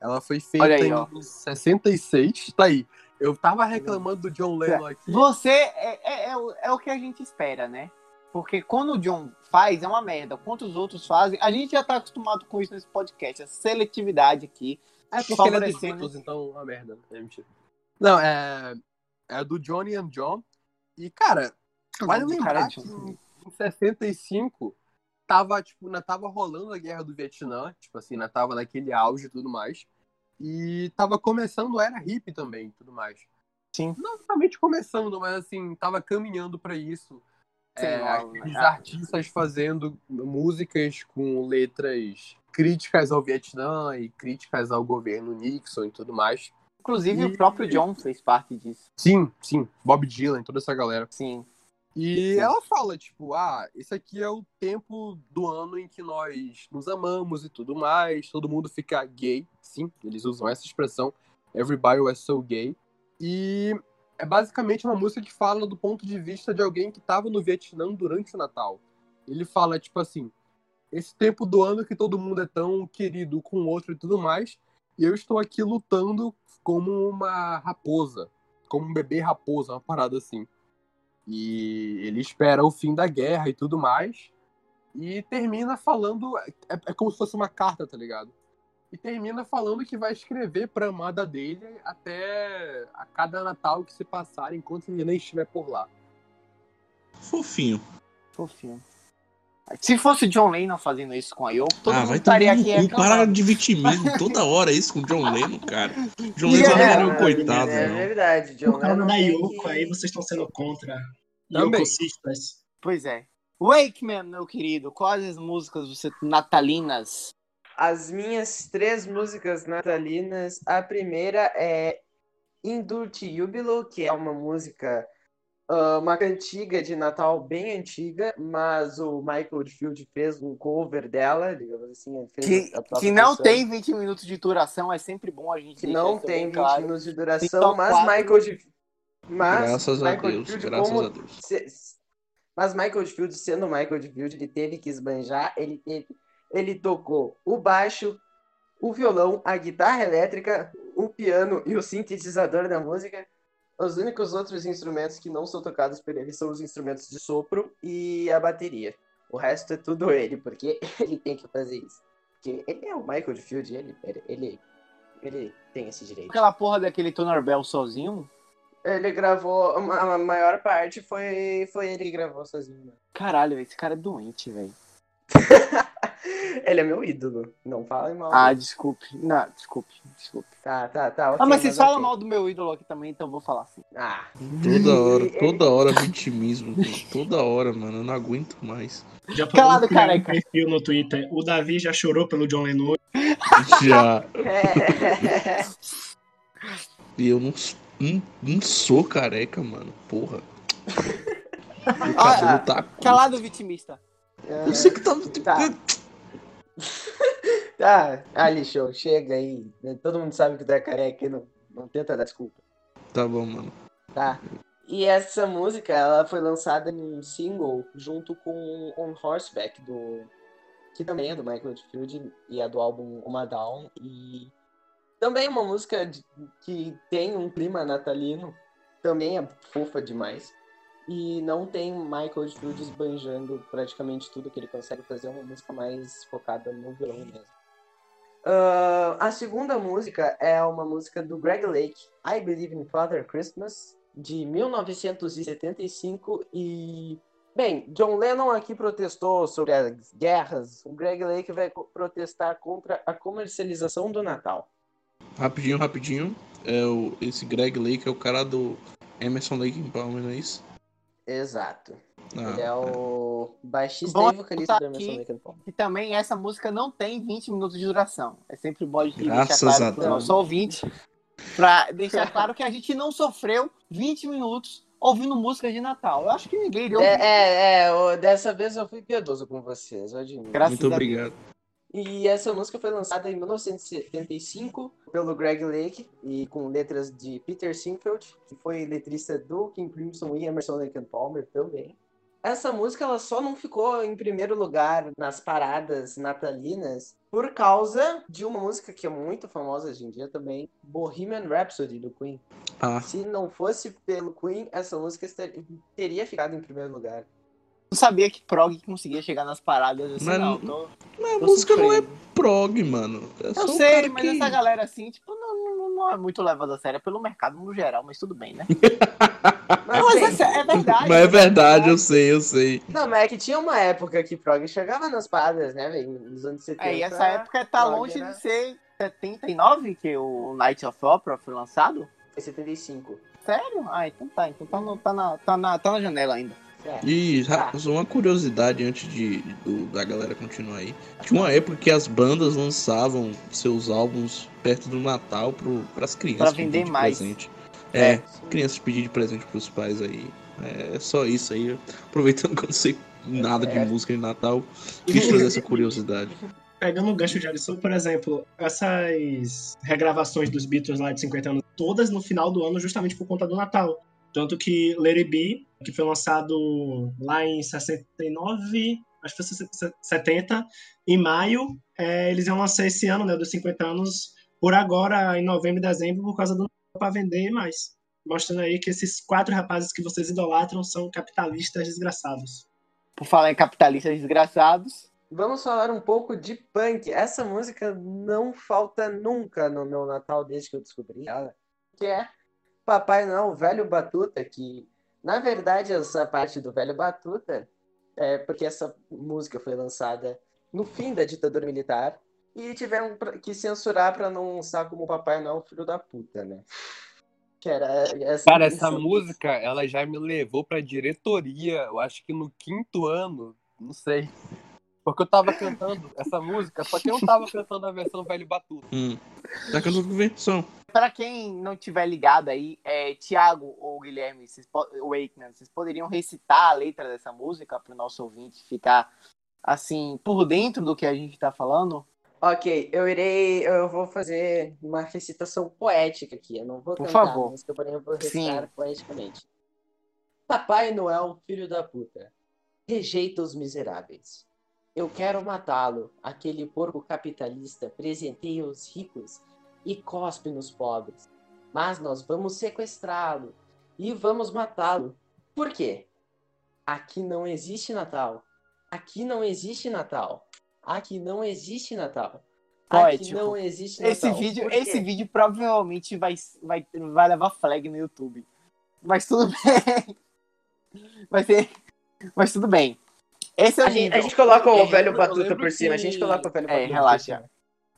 Speaker 6: Ela foi feita
Speaker 1: aí, ó.
Speaker 6: em 66. Tá aí. Eu tava reclamando do John Lennon aqui.
Speaker 1: Você é, é, é, o, é o que a gente espera, né? Porque quando o John faz, é uma merda. Quantos outros fazem? A gente já tá acostumado com isso nesse podcast. A seletividade aqui.
Speaker 6: É porque ele é dos
Speaker 1: favorecendo.
Speaker 6: Beatles, então uma merda. É mentira. Não, é. É do Johnny and John. E, cara, vale lembrar que em, em 65 tava, tipo, ainda tava rolando a guerra do Vietnã, tipo assim, ainda tava naquele auge e tudo mais. E tava começando a era hippie também e tudo mais.
Speaker 1: Sim.
Speaker 6: Não exatamente começando, mas assim, tava caminhando pra isso.
Speaker 1: Sei
Speaker 6: É,
Speaker 1: lá,
Speaker 6: aqueles artistas fazendo músicas com letras críticas ao Vietnã e críticas ao governo Nixon e tudo mais.
Speaker 1: Inclusive,
Speaker 6: E-
Speaker 1: o próprio John fez parte disso.
Speaker 6: Sim, sim, Bob Dylan, toda essa galera.
Speaker 1: Sim.
Speaker 6: E ela fala, tipo, ah, esse aqui é o tempo do ano em que nós nos amamos e tudo mais, todo mundo fica gay, sim, eles usam essa expressão, everybody was so gay. E é basicamente uma música que fala do ponto de vista de alguém que estava no Vietnã durante o Natal. Ele fala, tipo assim, esse tempo do ano que todo mundo é tão querido com o outro e tudo mais, e eu estou aqui lutando como uma raposa, como um bebê raposa, uma parada assim. E ele espera o fim da guerra e tudo mais. E termina falando. É, é como se fosse uma carta, tá ligado? E termina falando que vai escrever pra amada dele até a cada Natal que se passar, enquanto ele nem estiver por lá.
Speaker 3: Fofinho.
Speaker 1: Fofinho. Se fosse John Lennon fazendo isso com a Yoko, todo
Speaker 3: ah,
Speaker 1: mundo estaria aqui reclamando.
Speaker 3: Para de vitimismo toda hora isso com o John Lennon, cara. John Lennon
Speaker 1: é,
Speaker 3: não é um coitado,
Speaker 2: É
Speaker 3: não.
Speaker 2: verdade, John Lennon
Speaker 5: da Yoko,
Speaker 2: que-
Speaker 5: aí vocês estão sendo contra
Speaker 6: Também.
Speaker 5: Yoko Sisters.
Speaker 1: Pois é. Wakeman, meu querido, quais as músicas você natalinas?
Speaker 2: As minhas três músicas natalinas, a primeira é Indult Jubilo, que é uma música, uma cantiga de Natal bem antiga, mas o Michael Oldfield fez um cover dela, digamos assim,
Speaker 1: Que,
Speaker 2: a
Speaker 1: que não
Speaker 2: versão.
Speaker 1: tem 20 minutos de duração, é sempre bom a gente
Speaker 2: que não tem
Speaker 1: bem
Speaker 2: 20
Speaker 1: claro.
Speaker 2: minutos de duração, mas
Speaker 1: quatro.
Speaker 2: Michael de... mas
Speaker 3: Graças a
Speaker 2: Michael
Speaker 3: Deus,
Speaker 2: Oldfield,
Speaker 3: graças
Speaker 2: como
Speaker 3: a Deus.
Speaker 2: se- Mas Michael Oldfield, sendo Michael Oldfield, ele teve que esbanjar, ele, ele, ele tocou o baixo, o violão, a guitarra elétrica, o piano e o sintetizador da música. Os únicos outros instrumentos que não são tocados por ele são os instrumentos de sopro e a bateria. O resto é tudo ele, porque ele tem que fazer isso. Porque ele é o Michael Oldfield, ele, ele, ele, ele tem esse direito.
Speaker 1: Aquela porra daquele Toner Bell sozinho?
Speaker 2: Ele gravou, a a maior parte foi, foi ele que gravou sozinho. né?
Speaker 1: Caralho, esse cara é doente, velho.
Speaker 2: ele é meu ídolo. Não falem mal.
Speaker 1: Ah, desculpe. Não, desculpe, desculpe.
Speaker 2: Tá, tá, tá.
Speaker 1: ah,
Speaker 2: ok,
Speaker 1: mas vocês falam
Speaker 2: ok.
Speaker 1: mal do meu ídolo aqui também, então eu vou falar assim.
Speaker 2: Ah,
Speaker 3: Toda hora, toda hora vitimismo. Toda hora, mano. Eu não aguento mais.
Speaker 5: Já
Speaker 1: Calado, careca.
Speaker 5: perfil no Twitter. O Davi já chorou pelo John Lennon.
Speaker 3: Já.
Speaker 2: é.
Speaker 3: E eu não. não, não sou careca, mano. Porra. Meu
Speaker 1: Ah,
Speaker 3: cabelo tá.
Speaker 1: Calado vitimista.
Speaker 3: Eu sei que tá.
Speaker 2: Tá. Tá, Ali, show, chega aí. Todo mundo sabe que tu é careca e não, não tenta dar desculpa.
Speaker 3: Tá bom, mano.
Speaker 2: Tá. E essa música, ela foi lançada em um single junto com On Horseback, do. Que também é do Michael Field e é do álbum Uma Down. E também é uma música de- que tem um clima natalino. Também é fofa demais. E não tem Michael Field esbanjando praticamente tudo que ele consegue fazer. É uma música mais focada no violão mesmo. Ah, a segunda música é uma música do Greg Lake, I Believe in Father Christmas, de 1975. E, bem, John Lennon aqui protestou sobre as guerras. O Greg Lake vai protestar contra a comercialização do Natal.
Speaker 3: Rapidinho, rapidinho. É o, esse Greg Lake é o cara do Emerson Lake in Palmer, não é isso?
Speaker 2: Exato.
Speaker 3: Ah,
Speaker 2: Ele é o baixista
Speaker 1: Bom,
Speaker 2: e vocalista
Speaker 1: tá
Speaker 2: do Emerson
Speaker 1: aqui.
Speaker 2: Lake.
Speaker 1: E também essa música não tem 20 minutos de duração. É sempre bom de
Speaker 3: Graças
Speaker 1: deixar
Speaker 3: a
Speaker 1: claro para o nosso ouvinte. Pra deixar claro que a gente não sofreu 20 minutos ouvindo música de Natal. Eu acho que ninguém iria ouvir.
Speaker 2: É, é, é, dessa vez eu fui piedoso com vocês, eu admito.
Speaker 1: Graças
Speaker 3: Muito
Speaker 1: a Deus.
Speaker 3: obrigado.
Speaker 2: E essa música foi lançada em 1975 pelo Greg Lake e com letras de Peter Sinfield, que foi letrista do King Crimson e Emerson Lake and Palmer também. Essa música ela só não ficou em primeiro lugar nas paradas natalinas por causa de uma música que é muito famosa hoje em dia também, Bohemian Rhapsody do Queen.
Speaker 3: Ah,
Speaker 2: Se não fosse pelo Queen, essa música teria ficado em primeiro lugar.
Speaker 1: Não sabia que prog conseguia chegar nas paradas assim,
Speaker 3: Mas
Speaker 1: não. Tô,
Speaker 3: mas a
Speaker 1: tô
Speaker 3: música não é prog, mano. É
Speaker 1: Eu sei, mas
Speaker 3: que-
Speaker 1: essa galera assim, tipo, não, não, não é muito levada a sério é pelo mercado no geral, mas tudo bem, né?
Speaker 2: Mas,
Speaker 1: mas é, é verdade.
Speaker 3: Mas é verdade, eu sei, eu sei.
Speaker 2: Não, mas é que tinha uma época que prog chegava nas paradas, né, velho? Nos anos 70.
Speaker 1: É, e essa época tá
Speaker 2: prog
Speaker 1: longe
Speaker 2: era-
Speaker 1: de ser 79 que o Night of Opera foi lançado?
Speaker 2: Foi 75.
Speaker 1: Sério? Ah, então tá. Então tá, no- tá, na, tá, na, tá na janela ainda.
Speaker 2: É.
Speaker 3: E
Speaker 2: Tá.
Speaker 3: uma curiosidade antes de, do- da galera continuar aí. Tinha uma época que as bandas lançavam seus álbuns perto do Natal pro, pras crianças.
Speaker 1: Pra vender
Speaker 3: pedir de
Speaker 1: mais.
Speaker 3: Presente. É,
Speaker 2: Sim.
Speaker 3: crianças pedir de presente pros pais aí. É só isso aí. Aproveitando que eu não sei nada de
Speaker 2: É.
Speaker 3: música de Natal, quis trazer essa curiosidade.
Speaker 5: Pegando o gancho de Alisson, por exemplo, essas regravações dos Beatles lá de 50 anos, todas no final do ano, justamente por conta do Natal. Tanto que Let It Be, que foi lançado lá em 69, acho que foi 70, em maio, é, eles iam lançar esse ano, né, dos 50 anos, por agora, em novembro e dezembro, por causa do para vender mais. Mostrando aí que esses quatro rapazes que vocês idolatram são capitalistas desgraçados.
Speaker 1: Por falar em capitalistas desgraçados.
Speaker 2: Vamos falar um pouco de punk. Essa música não falta nunca no meu Natal desde que eu descobri ela. Que é Papai Noel, Velho Batuta, que na verdade essa parte do Velho Batuta é porque essa música foi lançada no fim da ditadura militar e tiveram que censurar para não lançar como Papai Noel filho da puta, né? Que era essa
Speaker 6: Cara, essa música, ela já me levou pra diretoria, eu acho que no quinto ano, não sei. Porque eu tava cantando essa música, só que eu não tava cantando a versão velho batuta.
Speaker 3: Hum. Tá cantando com versão.
Speaker 1: Para quem não tiver ligado aí, é, Tiago ou Guilherme, vocês, po- o Aikman, vocês poderiam recitar a letra dessa música para o nosso ouvinte ficar assim por dentro do que a gente tá falando?
Speaker 2: Ok, eu irei. Eu vou fazer uma recitação poética aqui. Eu não vou
Speaker 1: Por
Speaker 2: cantar
Speaker 1: favor.
Speaker 2: a música, porém eu vou
Speaker 1: Sim.
Speaker 2: recitar poeticamente. Papai Noel, filho da puta, rejeita os miseráveis. Eu quero matá-lo, aquele porco capitalista presenteia os ricos e cospe nos pobres. Mas nós vamos sequestrá-lo e vamos matá-lo. Por quê? Aqui não existe Natal. Aqui não existe Natal. Aqui não existe Natal. Aqui
Speaker 1: Poético.
Speaker 2: não existe Natal.
Speaker 1: Esse vídeo, esse vídeo provavelmente vai, vai, vai levar flag no YouTube. Mas tudo bem. Vai ser. Mas tudo bem. Esse é o
Speaker 2: A gente, a gente coloca o
Speaker 6: Eu
Speaker 2: velho
Speaker 6: eu
Speaker 2: batuta por cima. A gente
Speaker 6: que-
Speaker 2: coloca o velho
Speaker 1: É,
Speaker 2: batuta
Speaker 1: relaxa.
Speaker 2: por cima.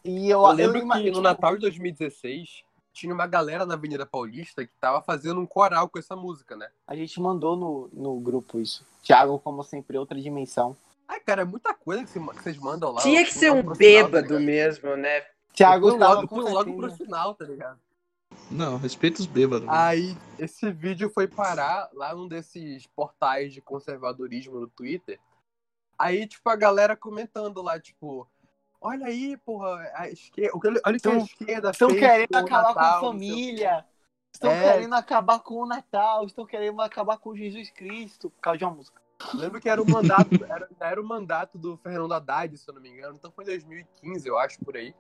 Speaker 1: E eu,
Speaker 6: Eu lembro
Speaker 1: ima-
Speaker 6: que no Natal de 2016 tinha uma galera na Avenida Paulista que tava fazendo um coral com essa música, né?
Speaker 1: A gente mandou no, no grupo isso. Thiago, como sempre, outra dimensão.
Speaker 6: Ai, cara, é muita coisa que cê- que vocês mandam lá.
Speaker 2: Tinha que
Speaker 6: Eu
Speaker 2: ser um
Speaker 6: tá
Speaker 2: bêbado
Speaker 6: ligado?
Speaker 2: mesmo, né?
Speaker 1: Thiago
Speaker 6: Eu logo,
Speaker 1: com
Speaker 6: logo pro final, tá ligado?
Speaker 3: Não, respeita os bêbados.
Speaker 6: Aí esse vídeo foi parar lá num desses portais de conservadorismo no Twitter. Aí, tipo, a galera comentando lá, tipo, olha aí, porra, a esquerda. Olha olha o que a esquerda
Speaker 1: Estão querendo acabar
Speaker 6: Natal,
Speaker 1: com a família. Estão
Speaker 6: É.
Speaker 1: querendo acabar com o Natal. Estão querendo acabar com Jesus Cristo. Por causa de uma música.
Speaker 6: Lembro que era o mandato, era, era o mandato do Fernando Haddad, se eu não me engano. Então foi 2015, eu acho, por aí.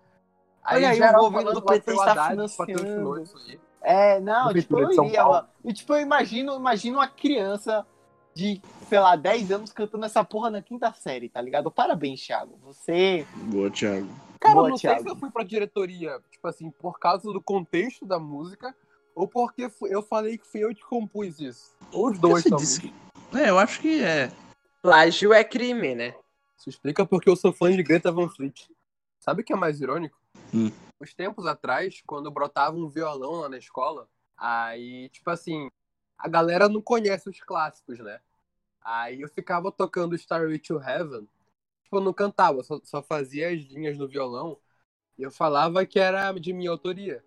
Speaker 1: Olha aí, o governo do PT está
Speaker 6: Haddad
Speaker 1: financiando.
Speaker 6: isso aí.
Speaker 1: É, não, tipo, eu iria, ó. E, tipo, eu imagino, imagino uma criança de, sei lá, 10 anos cantando essa porra na quinta série, tá ligado? Parabéns, Thiago. Você.
Speaker 3: Boa, Thiago.
Speaker 6: Cara,
Speaker 1: Boa,
Speaker 6: eu não sei
Speaker 1: Thiago.
Speaker 6: se eu fui pra diretoria, tipo assim, por causa do contexto da música, ou porque eu falei que fui eu que compus isso. Ou os dois,
Speaker 3: Você
Speaker 6: talvez.
Speaker 3: disse que- É, eu acho que é.
Speaker 2: Plágio é crime, né?
Speaker 6: Isso explica porque eu sou fã de Greta Van Fleet. Sabe o que é mais irônico?
Speaker 3: Hum.
Speaker 6: Uns tempos atrás, quando brotava um violão lá na escola, aí, tipo assim, a galera não conhece os clássicos, né? Aí eu ficava tocando Starway to Heaven, tipo, eu não cantava, só, só fazia as linhas no violão, e eu falava que era de minha autoria.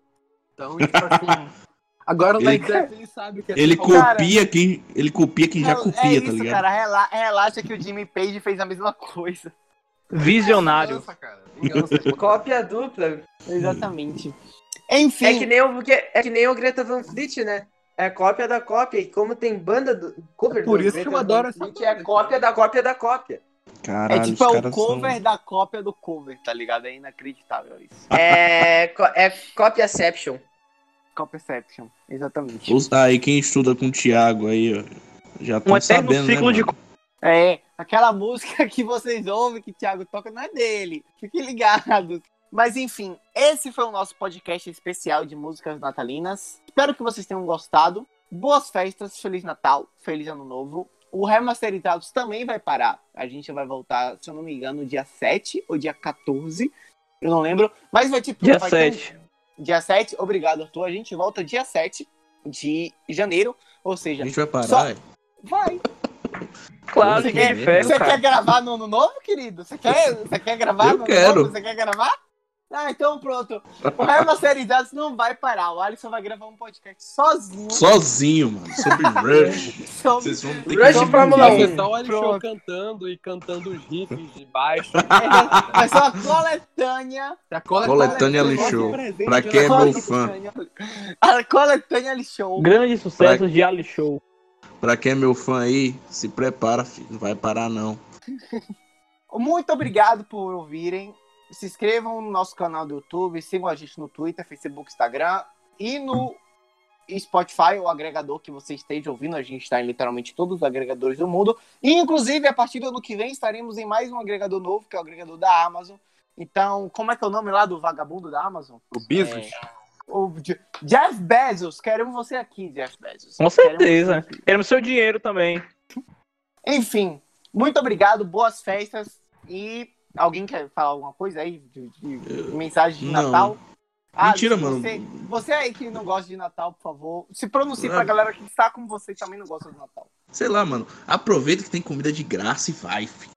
Speaker 6: Então, tipo assim, agora o
Speaker 3: Ele-
Speaker 6: Led Zeppelin sabe que é
Speaker 3: Ele copia quem. Ele copia quem já copia,
Speaker 1: é
Speaker 3: tá
Speaker 1: isso,
Speaker 3: ligado?
Speaker 1: cara. Rela- relaxa que o Jimmy Page fez a mesma coisa.
Speaker 4: Visionário.
Speaker 6: Vingança, cara. Vingança.
Speaker 2: Cópia dupla.
Speaker 1: Exatamente. Enfim.
Speaker 2: É que nem o, é que nem o Greta Van Fleet, né? É cópia da cópia. E como tem banda do cover
Speaker 6: É por
Speaker 2: do
Speaker 6: isso que eu adoro
Speaker 2: Van
Speaker 6: essa banda,
Speaker 2: é cópia da cópia da cópia.
Speaker 3: Caralho,
Speaker 1: É tipo é o cover
Speaker 3: são...
Speaker 1: da cópia do cover, tá ligado? É inacreditável isso.
Speaker 2: É, é cópiaception.
Speaker 1: Copyception, exatamente.
Speaker 3: Os- Aí quem estuda com o Thiago aí, ó, já
Speaker 4: Um
Speaker 3: estão
Speaker 4: eterno
Speaker 3: sabendo, né,
Speaker 4: ciclo de
Speaker 3: mano?
Speaker 1: É, aquela música que vocês ouvem que o Thiago toca não é dele. Fiquem ligados. Mas enfim, esse foi o nosso podcast especial de músicas natalinas. Espero que vocês tenham gostado. Boas festas, Feliz Natal, Feliz Ano Novo. O Remasterizados também vai parar. A gente vai voltar, se eu não me engano, dia 7 ou dia 14. Eu não lembro. Mas vai tipo.
Speaker 4: Dia
Speaker 1: vai ter um-
Speaker 4: 7.
Speaker 1: Dia 7, obrigado, Arthur. A gente volta dia 7 de janeiro. Ou
Speaker 3: A
Speaker 1: seja,
Speaker 3: gente vai parar,
Speaker 1: Só-
Speaker 3: é?
Speaker 1: vai.
Speaker 4: Claro
Speaker 3: Você
Speaker 4: que é
Speaker 3: quer-
Speaker 4: inferno,
Speaker 1: Você
Speaker 4: cara.
Speaker 1: quer gravar no ano novo, querido? Você quer, você quer gravar
Speaker 3: Eu
Speaker 1: no ano
Speaker 3: quero.
Speaker 1: novo? Você quer gravar? Ah, então pronto. O Remasterizados não vai parar. O Alisson vai gravar um podcast sozinho.
Speaker 3: Sozinho, mano, sobre Rush.
Speaker 1: sobre-
Speaker 3: Vocês vão ter
Speaker 2: Rush
Speaker 3: que
Speaker 2: Fórmula
Speaker 6: Vai
Speaker 2: um.
Speaker 6: ser só o Alisson
Speaker 1: Pronto.
Speaker 6: cantando e cantando os riffs de baixo.
Speaker 1: Vai ser uma coletânea.
Speaker 6: A coletânea
Speaker 3: Coletânea
Speaker 6: presente
Speaker 3: Pra
Speaker 6: na
Speaker 3: quem é meu fã.
Speaker 1: A coletânea Ali Show.
Speaker 4: Grande sucesso de Ali Show.
Speaker 3: Pra quem é meu fã aí, se prepara, filho. Não vai parar, não.
Speaker 1: Muito obrigado por ouvirem. Se inscrevam no nosso canal do YouTube, sigam a gente no Twitter, Facebook, Instagram e no Spotify, o agregador que você esteja ouvindo. A gente está em literalmente todos os agregadores do mundo. E, inclusive, a partir do ano que vem, estaremos em mais um agregador novo, que é o agregador da Amazon. Então, como é que é o nome lá do vagabundo da Amazon?
Speaker 6: O Bezos.
Speaker 1: O Je- Jeff Bezos. Queremos você aqui, Jeff Bezos.
Speaker 4: Com
Speaker 1: Queremos
Speaker 4: certeza.
Speaker 1: aqui.
Speaker 4: Queremos seu dinheiro também.
Speaker 1: Enfim, muito obrigado, boas festas. E alguém quer falar alguma coisa aí? De, de mensagem de
Speaker 3: Não.
Speaker 1: Natal? Ah,
Speaker 3: Mentira, mano.
Speaker 1: Você, você aí que não gosta de Natal, por favor, se pronuncie
Speaker 3: Ah.
Speaker 1: pra galera que está como você e também não gosta de Natal.
Speaker 3: Sei lá, mano. Aproveita que tem comida de graça e vai, filho.